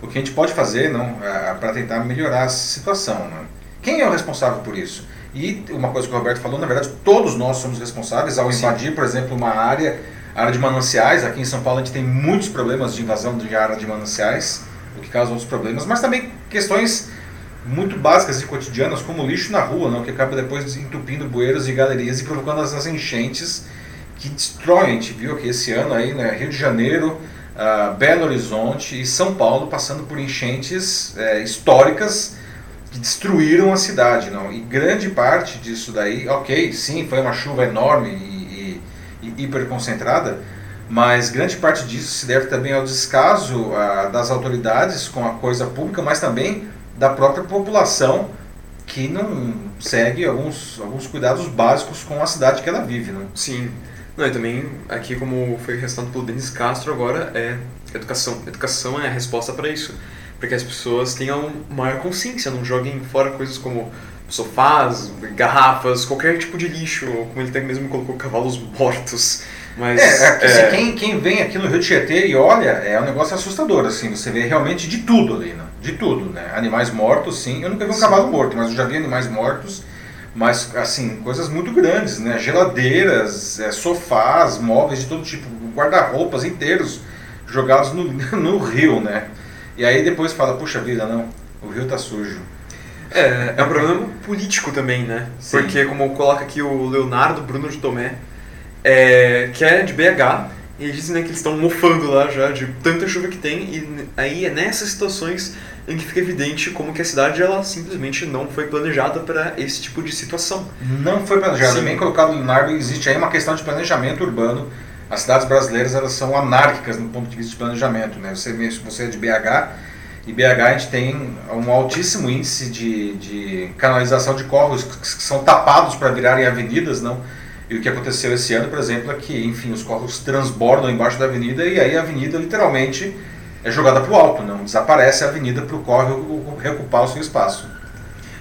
O que a gente pode fazer, não, é, para tentar melhorar a situação, não. Quem é o responsável por isso? E uma coisa que o Roberto falou, na verdade, todos nós somos responsáveis ao invadir, por exemplo, uma área, área de mananciais. Aqui em São Paulo a gente tem muitos problemas de invasão de área de mananciais, o que causa outros problemas, mas também questões muito básicas e cotidianas, como lixo na rua, não, que acaba depois entupindo bueiros e galerias e provocando as enchentes que destroem. A gente viu que esse ano aí, né, Rio de Janeiro, uh, Belo Horizonte e São Paulo passando por enchentes é, históricas que destruíram a cidade. Não? E grande parte disso daí, ok, sim, foi uma chuva enorme e, e, e hiper concentrada, mas grande parte disso se deve também ao descaso uh, das autoridades com a coisa pública, mas também da própria população que não segue alguns, alguns cuidados básicos com a cidade que ela vive. Né? Sim. Não, e também, aqui como foi ressaltado pelo Denis Castro agora, é educação. Educação é a resposta para isso. Para que as pessoas tenham maior consciência, não joguem fora coisas como sofás, garrafas, qualquer tipo de lixo, como ele até mesmo colocou, cavalos mortos. Mas, é, é, é... quem, quem vem aqui no Rio Tietê e olha, é um negócio assustador, assim, você vê realmente de tudo ali, né? De tudo, né? Animais mortos, sim. Eu nunca vi um sim. cavalo morto, mas eu já vi animais mortos, mas, assim, coisas muito grandes, né? Geladeiras, é, sofás, móveis de todo tipo, guarda-roupas inteiros jogados no, [LAUGHS] no rio, né? E aí depois fala, puxa vida, não, o rio tá sujo. É, é um problema [LAUGHS] político também, né? Sim. Porque, como coloca aqui o Leonardo Bruno de Tomé, é, que é de BH, e eles dizem né, que eles estão mofando lá já de tanta chuva que tem, e aí é nessas situações em que fica evidente como que a cidade ela simplesmente não foi planejada para esse tipo de situação. Não foi planejada, bem colocado Leonardo, existe aí uma questão de planejamento urbano. As cidades brasileiras elas são anárquicas no ponto de vista de planejamento, né? Você, você é de BH, e BH a gente tem um altíssimo índice de, de canalização de córregos que são tapados para virarem avenidas, não? E o que aconteceu esse ano, por exemplo, é que, enfim, os córregos transbordam embaixo da avenida e aí a avenida literalmente é jogada para o alto, não desaparece a avenida para o córrego reocupar o seu espaço.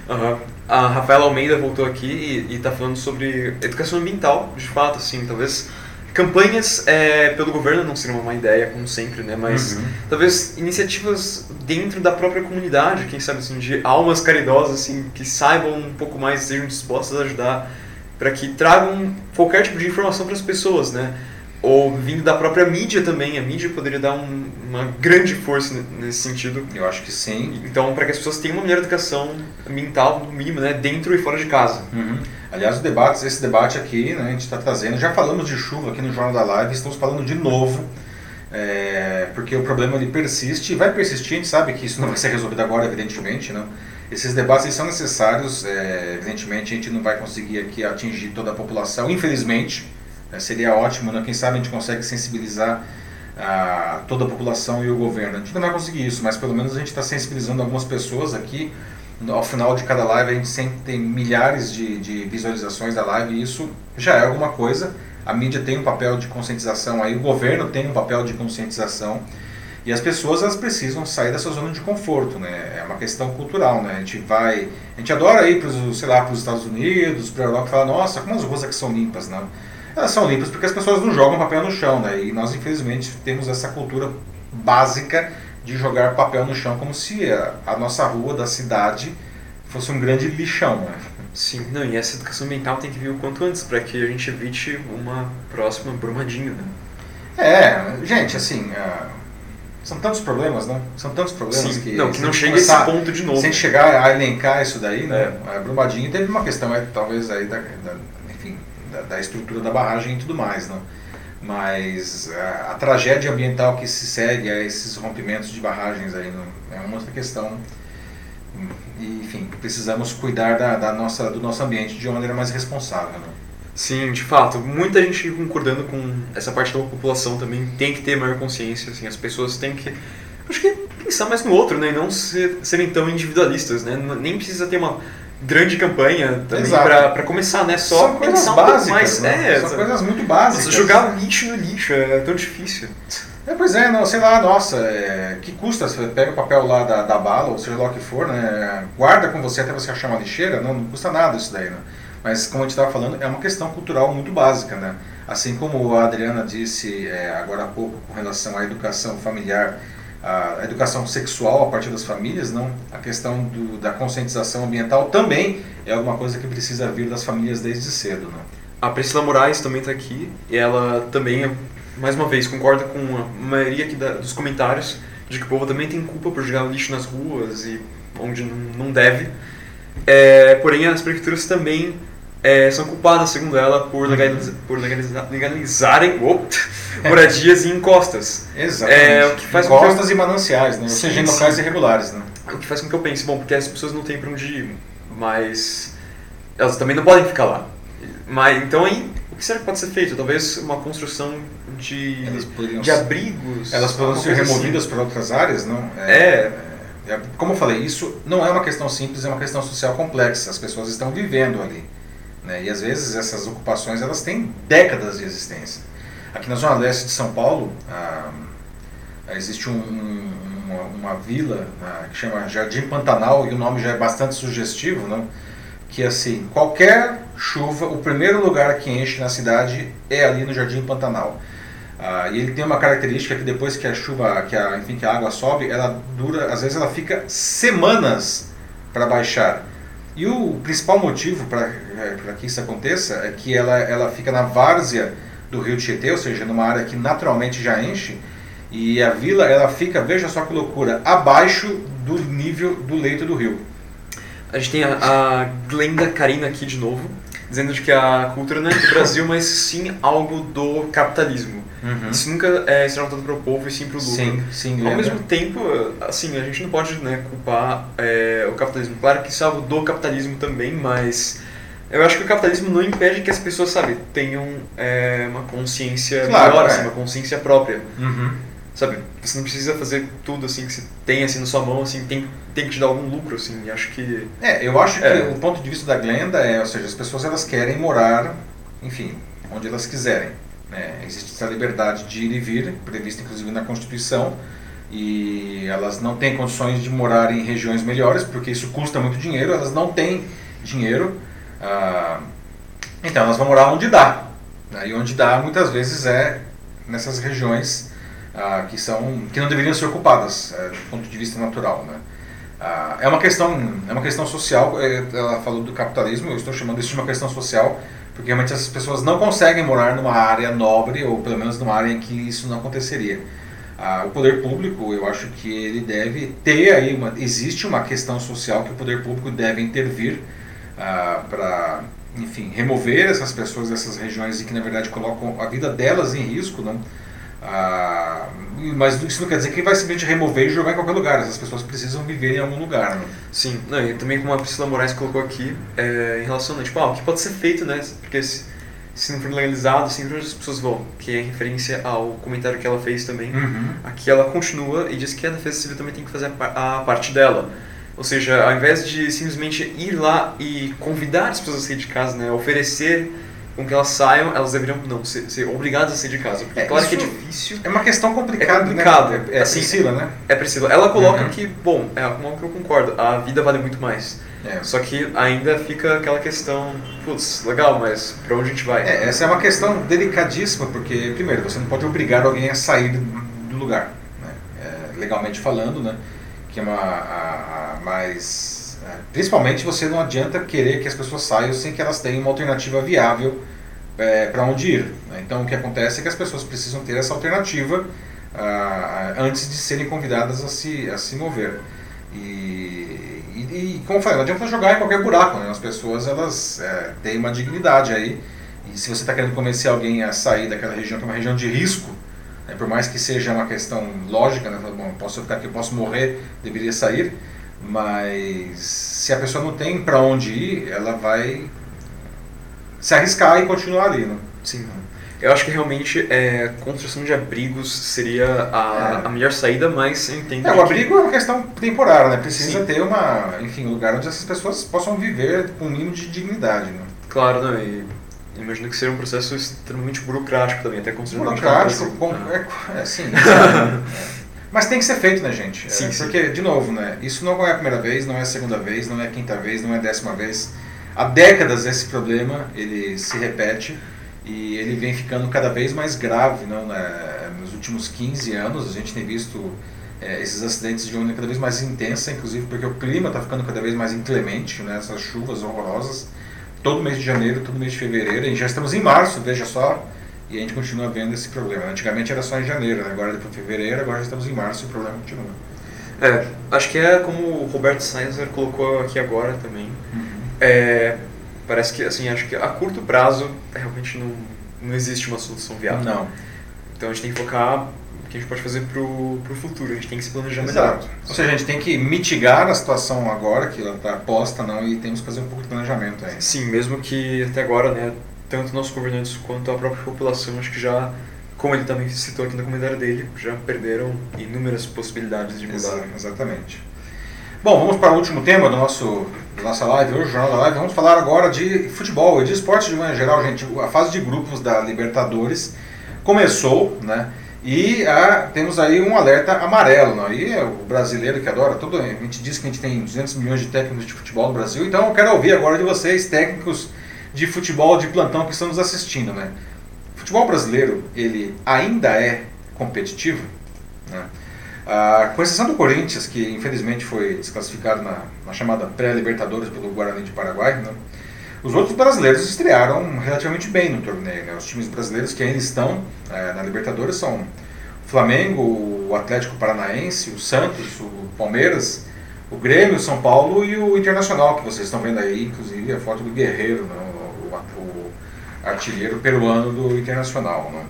Uhum. A Rafaela Almeida voltou aqui e está falando sobre educação ambiental, de fato, assim, talvez campanhas é, pelo governo não seriam uma ideia, como sempre, né? Mas uhum. talvez iniciativas dentro da própria comunidade, quem sabe assim, de almas caridosas, assim, que saibam um pouco mais, sejam dispostas a ajudar para que tragam qualquer tipo de informação para as pessoas, né? Ou vindo da própria mídia também, a mídia poderia dar um, uma grande força nesse sentido. Eu acho que sim. Então, para que as pessoas tenham uma melhor educação mental, no mínimo, né? Dentro e fora de casa. Uhum. Aliás, o debate, esse debate aqui, né, a gente está trazendo, já falamos de chuva aqui no Jornal da Live, estamos falando de novo, é, porque o problema ele persiste e vai persistir, a gente sabe que isso não vai ser resolvido agora, evidentemente, não. Esses debates são necessários, é, evidentemente a gente não vai conseguir aqui atingir toda a população, infelizmente, é, seria ótimo, né? quem sabe a gente consegue sensibilizar a, toda a população e o governo. A gente não vai conseguir isso, mas pelo menos a gente está sensibilizando algumas pessoas aqui. Ao final de cada live a gente sempre tem milhares de, de visualizações da live e isso já é alguma coisa. A mídia tem um papel de conscientização aí, o governo tem um papel de conscientização E as pessoas elas precisam sair dessa zona de conforto, né? É uma questão cultural, né? A gente vai, a gente adora ir para os, sei lá, para os Estados Unidos, para a Europa, falar, nossa, como as ruas aqui são limpas, não? Elas são limpas porque as pessoas não jogam papel no chão, né? E nós infelizmente temos essa cultura básica de jogar papel no chão como se a, a nossa rua da cidade fosse um grande lixão, né? Sim, não, e essa educação ambiental tem que vir o quanto antes para que a gente evite uma próxima Brumadinho, né? É, gente, assim, uh, são tantos problemas, né? São tantos problemas Sim, que. não, que não chega a esse ponto de novo. Sem chegar a elencar isso daí, né? A Brumadinho teve uma questão, é, talvez, aí da, da- enfim, da, da estrutura da barragem e tudo mais, né? Mas a, a tragédia ambiental que se segue a esses rompimentos de barragens aí né? é uma outra questão. E, enfim, precisamos cuidar da, da nossa, do nosso ambiente de uma maneira mais responsável, né? Sim, de fato, muita gente concordando com essa parte da população também tem que ter maior consciência, assim, as pessoas têm que, acho que pensar mais no outro, né, e não ser, serem tão individualistas, né, nem precisa ter uma grande campanha também pra começar, né, só São coisas pensar um básicas, mais, né? é, São coisas muito básicas. Nossa, jogar lixo no lixo é tão difícil. É, pois é, não, sei lá, nossa, é, que custa? Você pega o papel lá da, da bala, ou seja lá o que for, né? Guarda com você até você achar uma lixeira, não, não custa nada isso daí, né? Mas como a gente estava falando, é uma questão cultural muito básica, né? Assim como a Adriana disse é, agora há pouco com relação à educação familiar, a educação sexual a partir das famílias, não? A questão do, da conscientização ambiental também é alguma coisa que precisa vir das famílias desde cedo, né? A Priscila Moraes também está aqui e ela também, mais uma vez, concorda com a maioria aqui da- dos comentários de que o povo também tem culpa por jogar lixo nas ruas e onde não, não deve. É, porém, as prefeituras também é, são culpadas, segundo ela, por, legaliza, por legaliza- legalizarem [LAUGHS] moradias em encostas. Exatamente. É, o que faz que eu- e mananciais, né? Ou seja, em locais irregulares, né? O que faz com que eu pense, bom, porque as pessoas não têm para onde ir, mas elas também não podem ficar lá. Mas, então aí, o que será que pode ser feito? Talvez uma construção de, poderiam de abrigos. Elas alguma ser coisa assim. removidas para outras áreas, não? É. é- Como eu falei, isso não é uma questão simples, é uma questão social complexa. As pessoas estão vivendo ali. Né? E às vezes essas ocupações elas têm décadas de existência. Aqui na Zona Leste de São Paulo, ah, existe um- um- uma, uma vila ah, que chama Jardim Pantanal, e o nome já é bastante sugestivo, não? que assim, qualquer chuva, o primeiro lugar que enche na cidade é ali no Jardim Pantanal. Ah, e ele tem uma característica que depois que a chuva, que a, enfim, que a água sobe, ela dura, às vezes ela fica semanas para baixar. E o principal motivo para que isso aconteça é que ela, ela fica na várzea do rio Tietê, ou seja, numa área que naturalmente já enche, e a vila ela fica, veja só que loucura, abaixo do nível do leito do rio. A gente tem a, a Glenda Karina aqui de novo, dizendo que a cultura não é do Brasil, mas sim algo do capitalismo. Isso nunca é será voltado para o povo e sim para o lucro. Sim, sim, Ao lembra? mesmo tempo, assim, a gente não pode né, culpar é, o capitalismo. Claro que isso é algo do capitalismo também, mas eu acho que o capitalismo não impede que as pessoas, sabe, tenham é, uma consciência Claro, melhor, é. assim, uma consciência própria. Uhum. Sabe, você não precisa fazer tudo assim que você tem assim na sua mão, assim, tem, tem que te dar algum lucro, assim, acho que... É, eu acho que É. o ponto de vista da Glenda é, ou seja, as pessoas elas querem morar, enfim, onde elas quiserem. né? existe essa liberdade de ir e vir, prevista inclusive na Constituição, e elas não têm condições de morar em regiões melhores, porque isso custa muito dinheiro, elas não têm dinheiro, ah, então elas vão morar onde dá. né? E onde dá, muitas vezes, é nessas regiões ah, que, são, que não deveriam ser ocupadas, eh, do ponto de vista natural. Né? Ah, é uma questão é uma questão social eh, ela falou do capitalismo eu estou chamando isso de uma questão social porque realmente as pessoas não conseguem morar numa área nobre ou pelo menos numa área em que isso não aconteceria Ah, o poder público eu acho que ele deve ter aí uma existe uma questão social que o poder público deve intervir para enfim remover essas pessoas dessas regiões e que na verdade colocam a vida delas em risco não ah, mas isso não quer dizer que vai simplesmente remover e jogar em qualquer lugar. Essas pessoas precisam viver em algum lugar. Né? Sim, não, e também como a Priscila Moraes colocou aqui, é, em relação a, tipo, ah, o que pode ser feito, né, porque se, se não for legalizado, sempre as pessoas vão, que é referência ao comentário que ela fez também, Uhum. Aqui ela continua e diz que a Defesa Civil também tem que fazer a, a parte dela. Ou seja, ao invés de simplesmente ir lá e convidar as pessoas a sair de casa, né, oferecer com que elas saiam, elas deveriam não ser, ser obrigadas a sair de casa. Porque É, claro que é difícil. É uma questão complicada, É complicado, né? É, é assim, Priscila, né? É Priscila. Ela coloca Uhum. que, bom, é uma que eu concordo, a vida vale muito mais. É. Só que ainda fica aquela questão, putz, legal, mas pra onde a gente vai? É, essa é uma questão delicadíssima, porque, primeiro, você não pode obrigar alguém a sair do lugar, né? É, legalmente falando, né? Que é uma. A, a mais. É, principalmente você não adianta querer que as pessoas saiam sem que elas tenham uma alternativa viável para onde ir. né? Então, o que acontece é que as pessoas precisam ter essa alternativa ah, antes de serem convidadas a se, a se mover. E, e, e, como eu falei, não adianta jogar em qualquer buraco, né? As pessoas, elas é, têm uma dignidade aí. E se você está querendo convencer alguém a sair daquela região, que é uma região de risco, né? por mais que seja uma questão lógica, né? Bom, posso ficar aqui, posso morrer, deveria sair. Mas se a pessoa não tem para onde ir, ela vai se arriscar e continuar ali, né? Sim. Eu acho que realmente é, construção de abrigos seria a, É. a melhor saída, mas eu entendo É, o que- abrigo é uma questão temporária, né? Precisa Sim. ter uma, enfim, um lugar onde essas pessoas possam viver com um mínimo de dignidade, né? Claro, não, e imagino que seria um processo extremamente burocrático também, até construir Burocrático, com, Ah. é, sim. [LAUGHS] é. Mas tem que ser feito, né, gente? É, Sim, sim. porque, de novo, né? Isso não é a primeira vez, não é a segunda vez, não é a quinta vez, não é a décima vez. Há décadas esse problema ele se repete e ele vem ficando cada vez mais grave, não? né? Nos últimos 15 anos a gente tem visto é, esses acidentes de onda cada vez mais intensa, inclusive porque o clima está ficando cada vez mais inclemente, né? Essas chuvas horrorosas. Todo mês de janeiro, todo mês de fevereiro, e já estamos em março, veja só, e a gente continua vendo esse problema. Antigamente era só em janeiro, né? agora depois de fevereiro, agora já estamos em março e o problema continua. É, acho que é como o Roberto Sainzer colocou aqui agora também. É, parece que, assim, acho que a curto prazo realmente não, não existe uma solução viável. Não. Então a gente tem que focar o que a gente pode fazer pro, pro futuro, a gente tem que se planejar melhor. Exato. Ou seja, a gente tem que mitigar a situação agora, que ela está posta, não, e temos que fazer um pouco de planejamento aí. Sim, mesmo que até agora, né, tanto nossos governantes quanto a própria população, acho que já, como ele também citou aqui no comentário dele, já perderam inúmeras possibilidades de mudar. Exa- exatamente. Bom, vamos para o último tema do nosso, da nossa live hoje, Jornal da Live. Vamos falar agora de futebol e de esporte de maneira geral, gente. A fase de grupos da Libertadores começou, né? E ah, temos aí um alerta amarelo, né? E é o brasileiro que adora tudo, a gente diz que a gente tem 200 milhões de técnicos de futebol no Brasil, então eu quero ouvir agora de vocês, técnicos de futebol de plantão que estão nos assistindo, né? O futebol brasileiro, ele ainda é competitivo, né? Ah, com exceção do Corinthians, que infelizmente foi desclassificado na, na chamada pré-Libertadores pelo Guarani de Paraguai, né? os outros brasileiros estrearam relativamente bem no torneio. Né? Os times brasileiros que ainda estão eh, na Libertadores são o Flamengo, o Atlético Paranaense, o Santos, o Palmeiras, o Grêmio, o São Paulo e o Internacional, que vocês estão vendo aí, inclusive a foto do Guerreiro, né? Artilheiro peruano do Internacional. Né?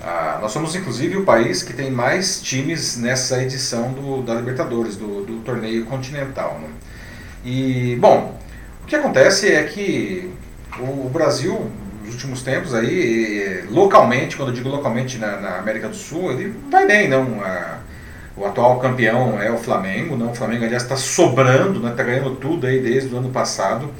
Ah, nós somos inclusive o país que tem mais times nessa edição do, da Libertadores, do, do torneio continental. né? E, bom, o que acontece é que o, o Brasil, nos últimos tempos, aí, localmente, quando eu digo localmente na, na América do Sul, ele vai bem, não? Ah, o atual campeão é o Flamengo, não? O Flamengo, aliás, está sobrando, está ganhando tudo aí desde o ano passado.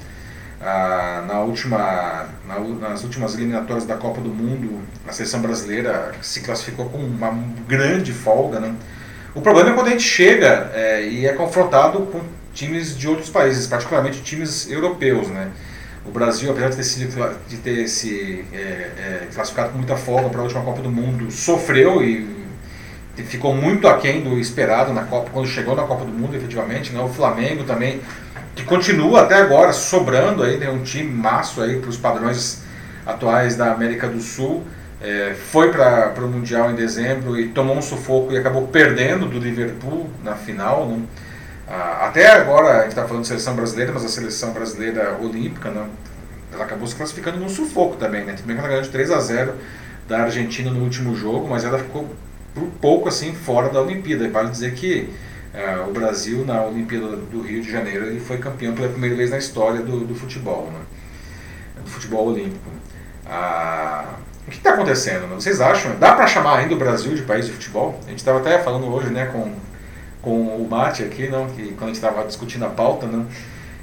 Ah, na última, na nas últimas eliminatórias da Copa do Mundo, a seleção brasileira se classificou com uma grande folga. Né? O problema é quando a gente chega eh, e é confrontado com times de outros países, particularmente times europeus. Né? O Brasil, apesar de ter, sido, de ter se eh, eh, classificado com muita folga para a última Copa do Mundo, sofreu e ficou muito aquém do esperado na Copa, quando chegou na Copa do Mundo, efetivamente. Né? O Flamengo também que continua até agora sobrando aí, tem um time maço aí para os padrões atuais da América do Sul. É, foi para o Mundial em dezembro e tomou um sufoco e acabou perdendo do Liverpool na final. Né? Ah, até agora a gente está falando de seleção brasileira, mas a seleção brasileira olímpica, né? ela acabou se classificando num sufoco também. Né? Tudo bem ela ganhou de 3 a 0 da Argentina no último jogo, mas ela ficou por pouco assim fora da Olimpíada. E vale dizer que o Brasil na Olimpíada do Rio de Janeiro ele foi campeão pela primeira vez na história do, do futebol, né? do futebol olímpico. Ah, o que está acontecendo? Né? Vocês acham? Dá para chamar ainda o Brasil de país de futebol? A gente estava até falando hoje né, com, com o Mate aqui, não? que quando a gente estava discutindo a pauta, né?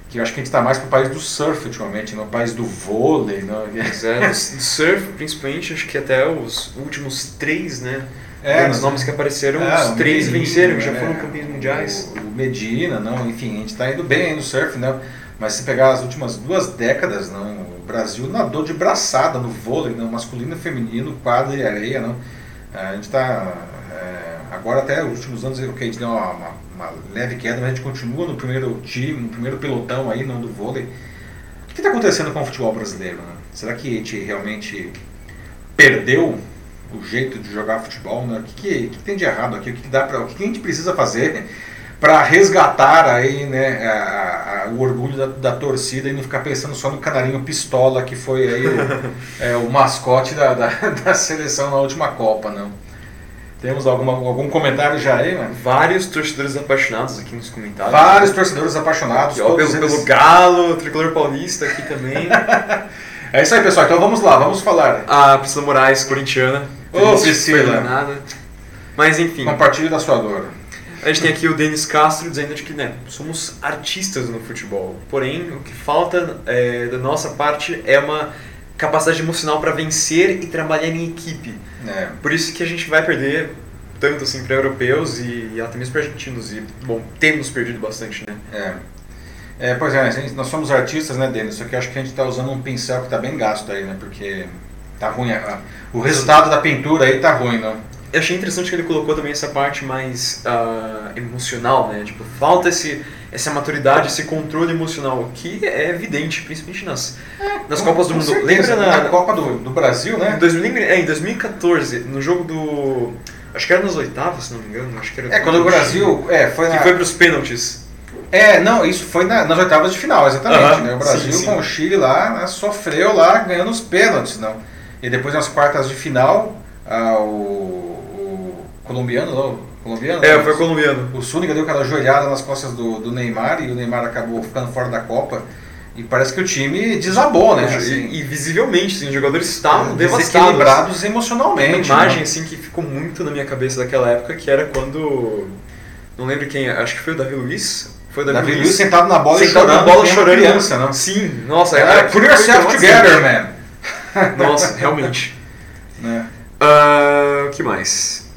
que acho que a gente está mais para o país do surf ultimamente, no país do vôlei. Pois é, do surf principalmente, acho que até os últimos três, né? É, os nomes que apareceram, é, os três Medina, venceram, já foram campeões mundiais. O, Medina, não, enfim, a gente está indo bem aí no surf, né? Mas se pegar as últimas duas décadas, não, o Brasil nadou de braçada no vôlei, não, masculino e feminino, quadra e areia, não. A gente está é, agora até os últimos anos, ok, a gente deu uma, uma, uma, leve queda, mas a gente continua no primeiro time, no primeiro pelotão aí, não do vôlei. O que está acontecendo com o futebol brasileiro? Né? Será que a gente realmente perdeu o jeito de jogar futebol? Né? O que, que, que tem de errado aqui? O que, dá para, o que a gente precisa fazer [LAUGHS] para resgatar aí, né, a, a, o orgulho da, da, torcida e não ficar pensando só no canarinho pistola que foi aí o, [LAUGHS] é, o mascote da, da, [LAUGHS] da, seleção na última Copa, não? Temos alguma, algum comentário já aí, mano? Vários torcedores apaixonados aqui nos comentários. Vários torcedores apaixonados. Ó, pelo, eles... pelo Galo, Tricolor Paulista aqui também. é isso aí, pessoal. Então vamos lá, vamos falar. A Priscila Moraes, corintiana. Ô, Priscila. Nada. Mas enfim. Compartilhe da sua dor. A gente tem aqui o Denis Castro dizendo que né, somos artistas no futebol. Porém, o que falta é, da nossa parte é uma capacidade emocional para vencer e trabalhar em equipe. É. Por isso que a gente vai perder tanto assim para europeus e, e até mesmo para argentinos. E, bom, temos perdido bastante, né? É. é pois é, nós somos artistas, né, Denis? Só que acho que a gente está usando um pincel que está bem gasto aí, né? Porque tá ruim. o resultado da pintura aí tá ruim, não? eu achei interessante que ele colocou também essa parte mais uh, emocional, né? Tipo, falta esse, essa maturidade, esse controle emocional, que é evidente, principalmente nas, é, nas com, Copas do Mundo. Certeza. Lembra na, na Copa do, do Brasil, né? Em, 2000, é, em 2014, no jogo do. Acho que era nas oitavas, se não me engano. Acho que era é, quando o Brasil. É, foi na... Que foi para os pênaltis. É, não, isso foi na, nas oitavas de final, exatamente. Uh -huh. né? O Brasil sim, sim. com o Chile lá né, sofreu lá ganhando os pênaltis, não. E depois nas quartas de final, ah, o colombiano, não? Colombiano? É, foi colombiano. O Súnica deu aquela joelhada nas costas do, do Neymar e o Neymar acabou ficando fora da Copa. E parece que o time desabou, né? Assim, e, e, visivelmente, assim, os jogadores estavam desequilibrados emocionalmente. Uma imagem né? assim que ficou muito na minha cabeça daquela época, que era quando. Não lembro quem, acho que foi o Davi Luiz. Foi o Davi, Davi Luiz, Luiz sentado na bola sentado chorando. na bola chorando. Criança, não? Sim, nossa, é, era. Put yourself together, man. [LAUGHS] Nossa, realmente. né? Uh, que mais?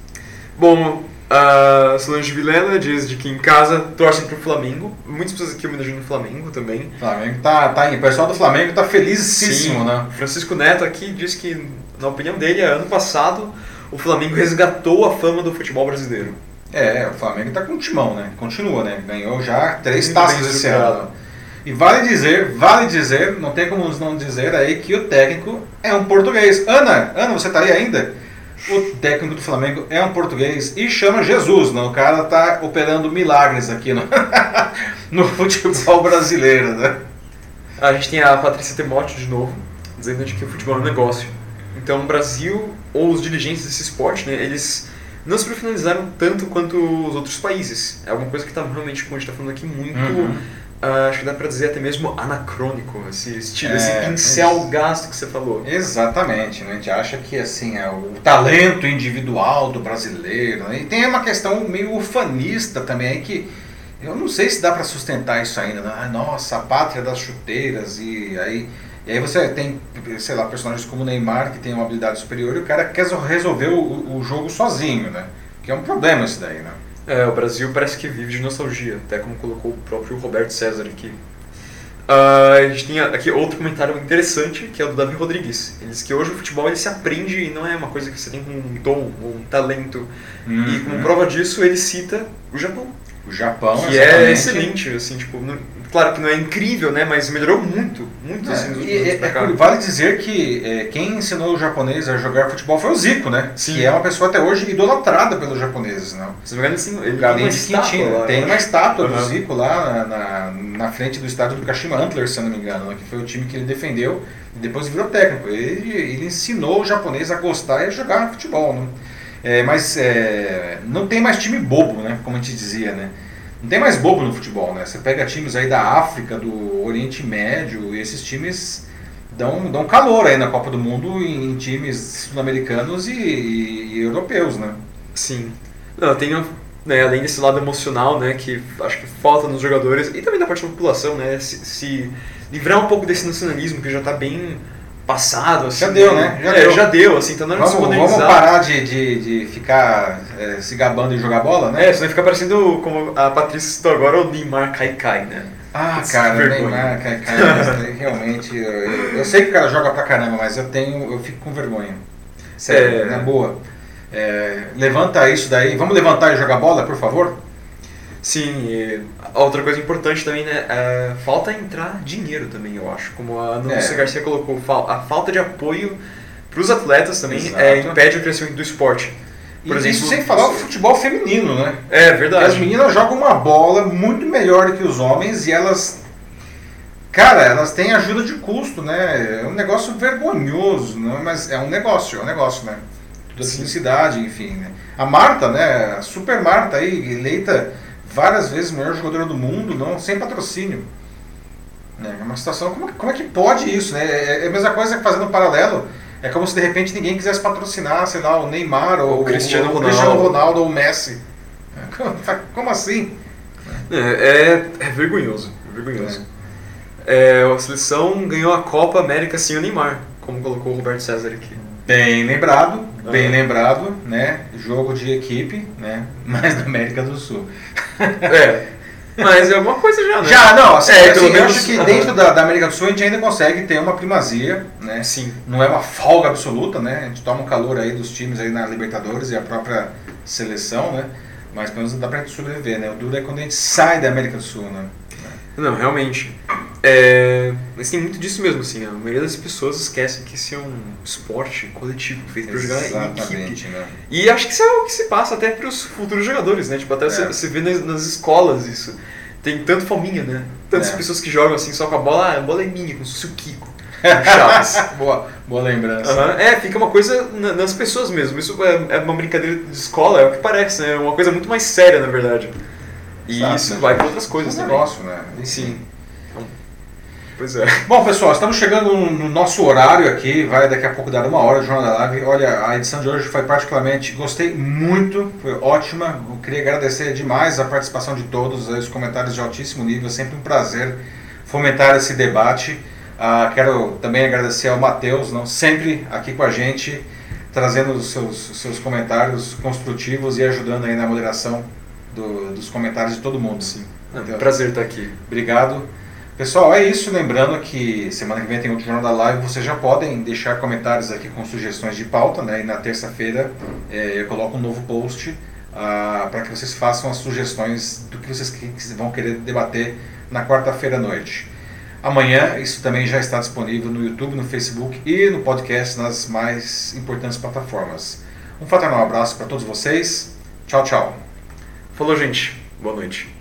Bom, a Solange Vilena diz de que em casa torcem pro Flamengo. Muitas pessoas aqui homenageiam o Flamengo também. O Flamengo tá, tá O pessoal do Flamengo tá felicíssimo, Sim. né? Francisco Neto aqui diz que, na opinião dele, ano passado o Flamengo resgatou a fama do futebol brasileiro. É, o Flamengo tá com timão, né? Continua, né? Ganhou já três taças esse ano. E vale dizer, vale dizer, não tem como não dizer aí que o técnico é um português. Ana, Ana, você tá aí ainda? o técnico do Flamengo é um português e chama Jesus, não? O cara tá operando milagres aqui no, [LAUGHS] no futebol brasileiro, né? A gente tem a Patrícia Temóteo de novo, dizendo de que o futebol é um negócio. Então o Brasil, ou os dirigentes desse esporte, né, eles não se profissionalizaram tanto quanto os outros países. É alguma coisa que está realmente, como a gente está falando aqui, muito uhum. Uh, acho que dá para dizer até mesmo anacrônico, esse estilo, é, esse pincel gasto que você falou. Exatamente, né? a gente acha que assim é o talento individual do brasileiro. Né? E tem uma questão meio ufanista também aí que eu não sei se dá para sustentar isso ainda. Né? Ah, nossa, a pátria das chuteiras e aí e aí você tem, sei lá, personagens como o Neymar que tem uma habilidade superior e o cara quer resolver o, o jogo sozinho, né? Que é um problema isso daí, né? É, o Brasil parece que vive de nostalgia, até como colocou o próprio Roberto César aqui. Uh, a gente tem aqui outro comentário interessante, que é o do Davi Rodrigues. Ele diz que hoje o futebol ele se aprende e não é uma coisa que você tem com um dom, um talento. Uhum. E como prova disso, ele cita o Japão. O Japão, Que é excelente, assim, tipo, não, claro que não é incrível, né, mas melhorou muito, muito, é, assim, e, é, Vale dizer que é, quem ensinou o japonês a jogar futebol foi o Zico, né? Sim. Que é uma pessoa até hoje idolatrada pelos japoneses, não? Se não me engano, assim, ele tem uma, estátua lá, tem uma estátua uhum. do Zico lá na, na, frente do estádio do Kashima Antlers, se não me engano, né, que foi o time que ele defendeu e depois virou técnico. Ele, ele ensinou o japonês a gostar e a jogar futebol, né? É, mas é, não tem mais time bobo, né? Como a gente dizia, né? Não tem mais bobo no futebol, né? Você pega times aí da África, do Oriente Médio, e esses times dão, dão calor aí na Copa do Mundo em, em times sul-americanos e, e, e, europeus, né? Sim. Não, tenho né, além desse lado emocional, né, que acho que falta nos jogadores e também da parte da população, né, se, se livrar um pouco desse nacionalismo que já está bem passado, assim. Já deu, né? Já, é, deu. já deu, assim, tá hora vamos. Vamos parar de, de, de ficar é, se gabando e jogar bola, né? É, senão fica parecendo, como a Patrícia citou agora, o Neymar Cai-Cai, né? Ah, cara, Neymar Cai-Cai, realmente, eu, eu, sei que o cara joga pra caramba, mas eu tenho, eu fico com vergonha. Sério, é... na boa. É, levanta isso daí, vamos levantar e jogar bola, por favor? Sim, outra coisa importante também, né? É, falta entrar dinheiro também, eu acho. Como a Núcia é. Garcia colocou, a falta de apoio para os atletas também é, impede o crescimento do esporte. Por e exemplo, isso sem falar o futebol feminino, né? É verdade. As meninas jogam uma bola muito melhor do que os homens e elas. Cara, elas têm ajuda de custo, né? É um negócio vergonhoso, né? mas é um negócio, é um negócio, né? Da felicidade, enfim. Né? A Marta, né? A Super Marta aí, eleita várias vezes melhor jogadora do mundo, não sem patrocínio. É uma situação. Como, como é que pode isso? Né? É, é a mesma coisa que fazendo um paralelo. É como se de repente ninguém quisesse patrocinar, sei lá, o Neymar ou o Cristiano, Ronaldo. Cristiano Ronaldo ou o Messi. [LAUGHS] Como assim? É, é, é vergonhoso. É vergonhoso. É. a seleção ganhou a Copa América sem o Neymar, como colocou o Roberto César aqui. Bem lembrado, bem lembrado, né? Jogo de equipe, né? [LAUGHS] Mais da América do Sul. É. Mas é alguma coisa já, né? Já, não, assim, é, assim, eu acho que dentro da, da, América do Sul a gente ainda consegue ter uma primazia, né? Sim. Não é uma folga absoluta, né? A gente toma um calor aí dos times aí na Libertadores e a própria seleção, né? Mas pelo menos dá pra gente sobreviver, né? O duro é quando a gente sai da América do Sul, né? Não, realmente. É, mas tem muito disso mesmo, assim. A maioria das pessoas esquecem que isso é um esporte coletivo, feito para jogar em equipe. Né? E acho que isso é o que se passa até para os futuros jogadores, né? Tipo, até é. você, você vê nas, nas, escolas isso. Tem tanto fominha, né? Tantas é. pessoas que jogam assim só com a bola, ah, a bola é minha, como se fosse o Kiko. [LAUGHS] boa, boa lembrança. Uhum. É, fica uma coisa nas pessoas mesmo. Isso é, é uma brincadeira de escola, é o que parece, né? É uma coisa muito mais séria, na verdade. E Exato, isso vai para outras coisas um negócio, né? Sim. Pois é. Bom, pessoal, estamos chegando no nosso horário aqui, vai daqui a pouco dar uma hora de Jornal da Live. Olha, a edição de hoje foi particularmente, gostei muito, foi ótima. Eu queria agradecer demais a participação de todos, os comentários de altíssimo nível, sempre um prazer fomentar esse debate. Uh, quero também agradecer ao Matheus, não sempre aqui com a gente, trazendo os seus, seus comentários construtivos e ajudando aí na moderação do, dos comentários de todo mundo. Sim. É um prazer estar aqui. Obrigado. Pessoal, é isso. Lembrando que semana que vem tem outro Jornal da Live. Vocês já podem deixar comentários aqui com sugestões de pauta. Né? E na terça-feira é, eu coloco um novo post ah, para que vocês façam as sugestões do que vocês vão querer debater na quarta-feira à noite. Amanhã isso também já está disponível no YouTube, no Facebook e no podcast nas mais importantes plataformas. Um fraternal abraço para todos vocês. Tchau, tchau. Falou, gente. Boa noite.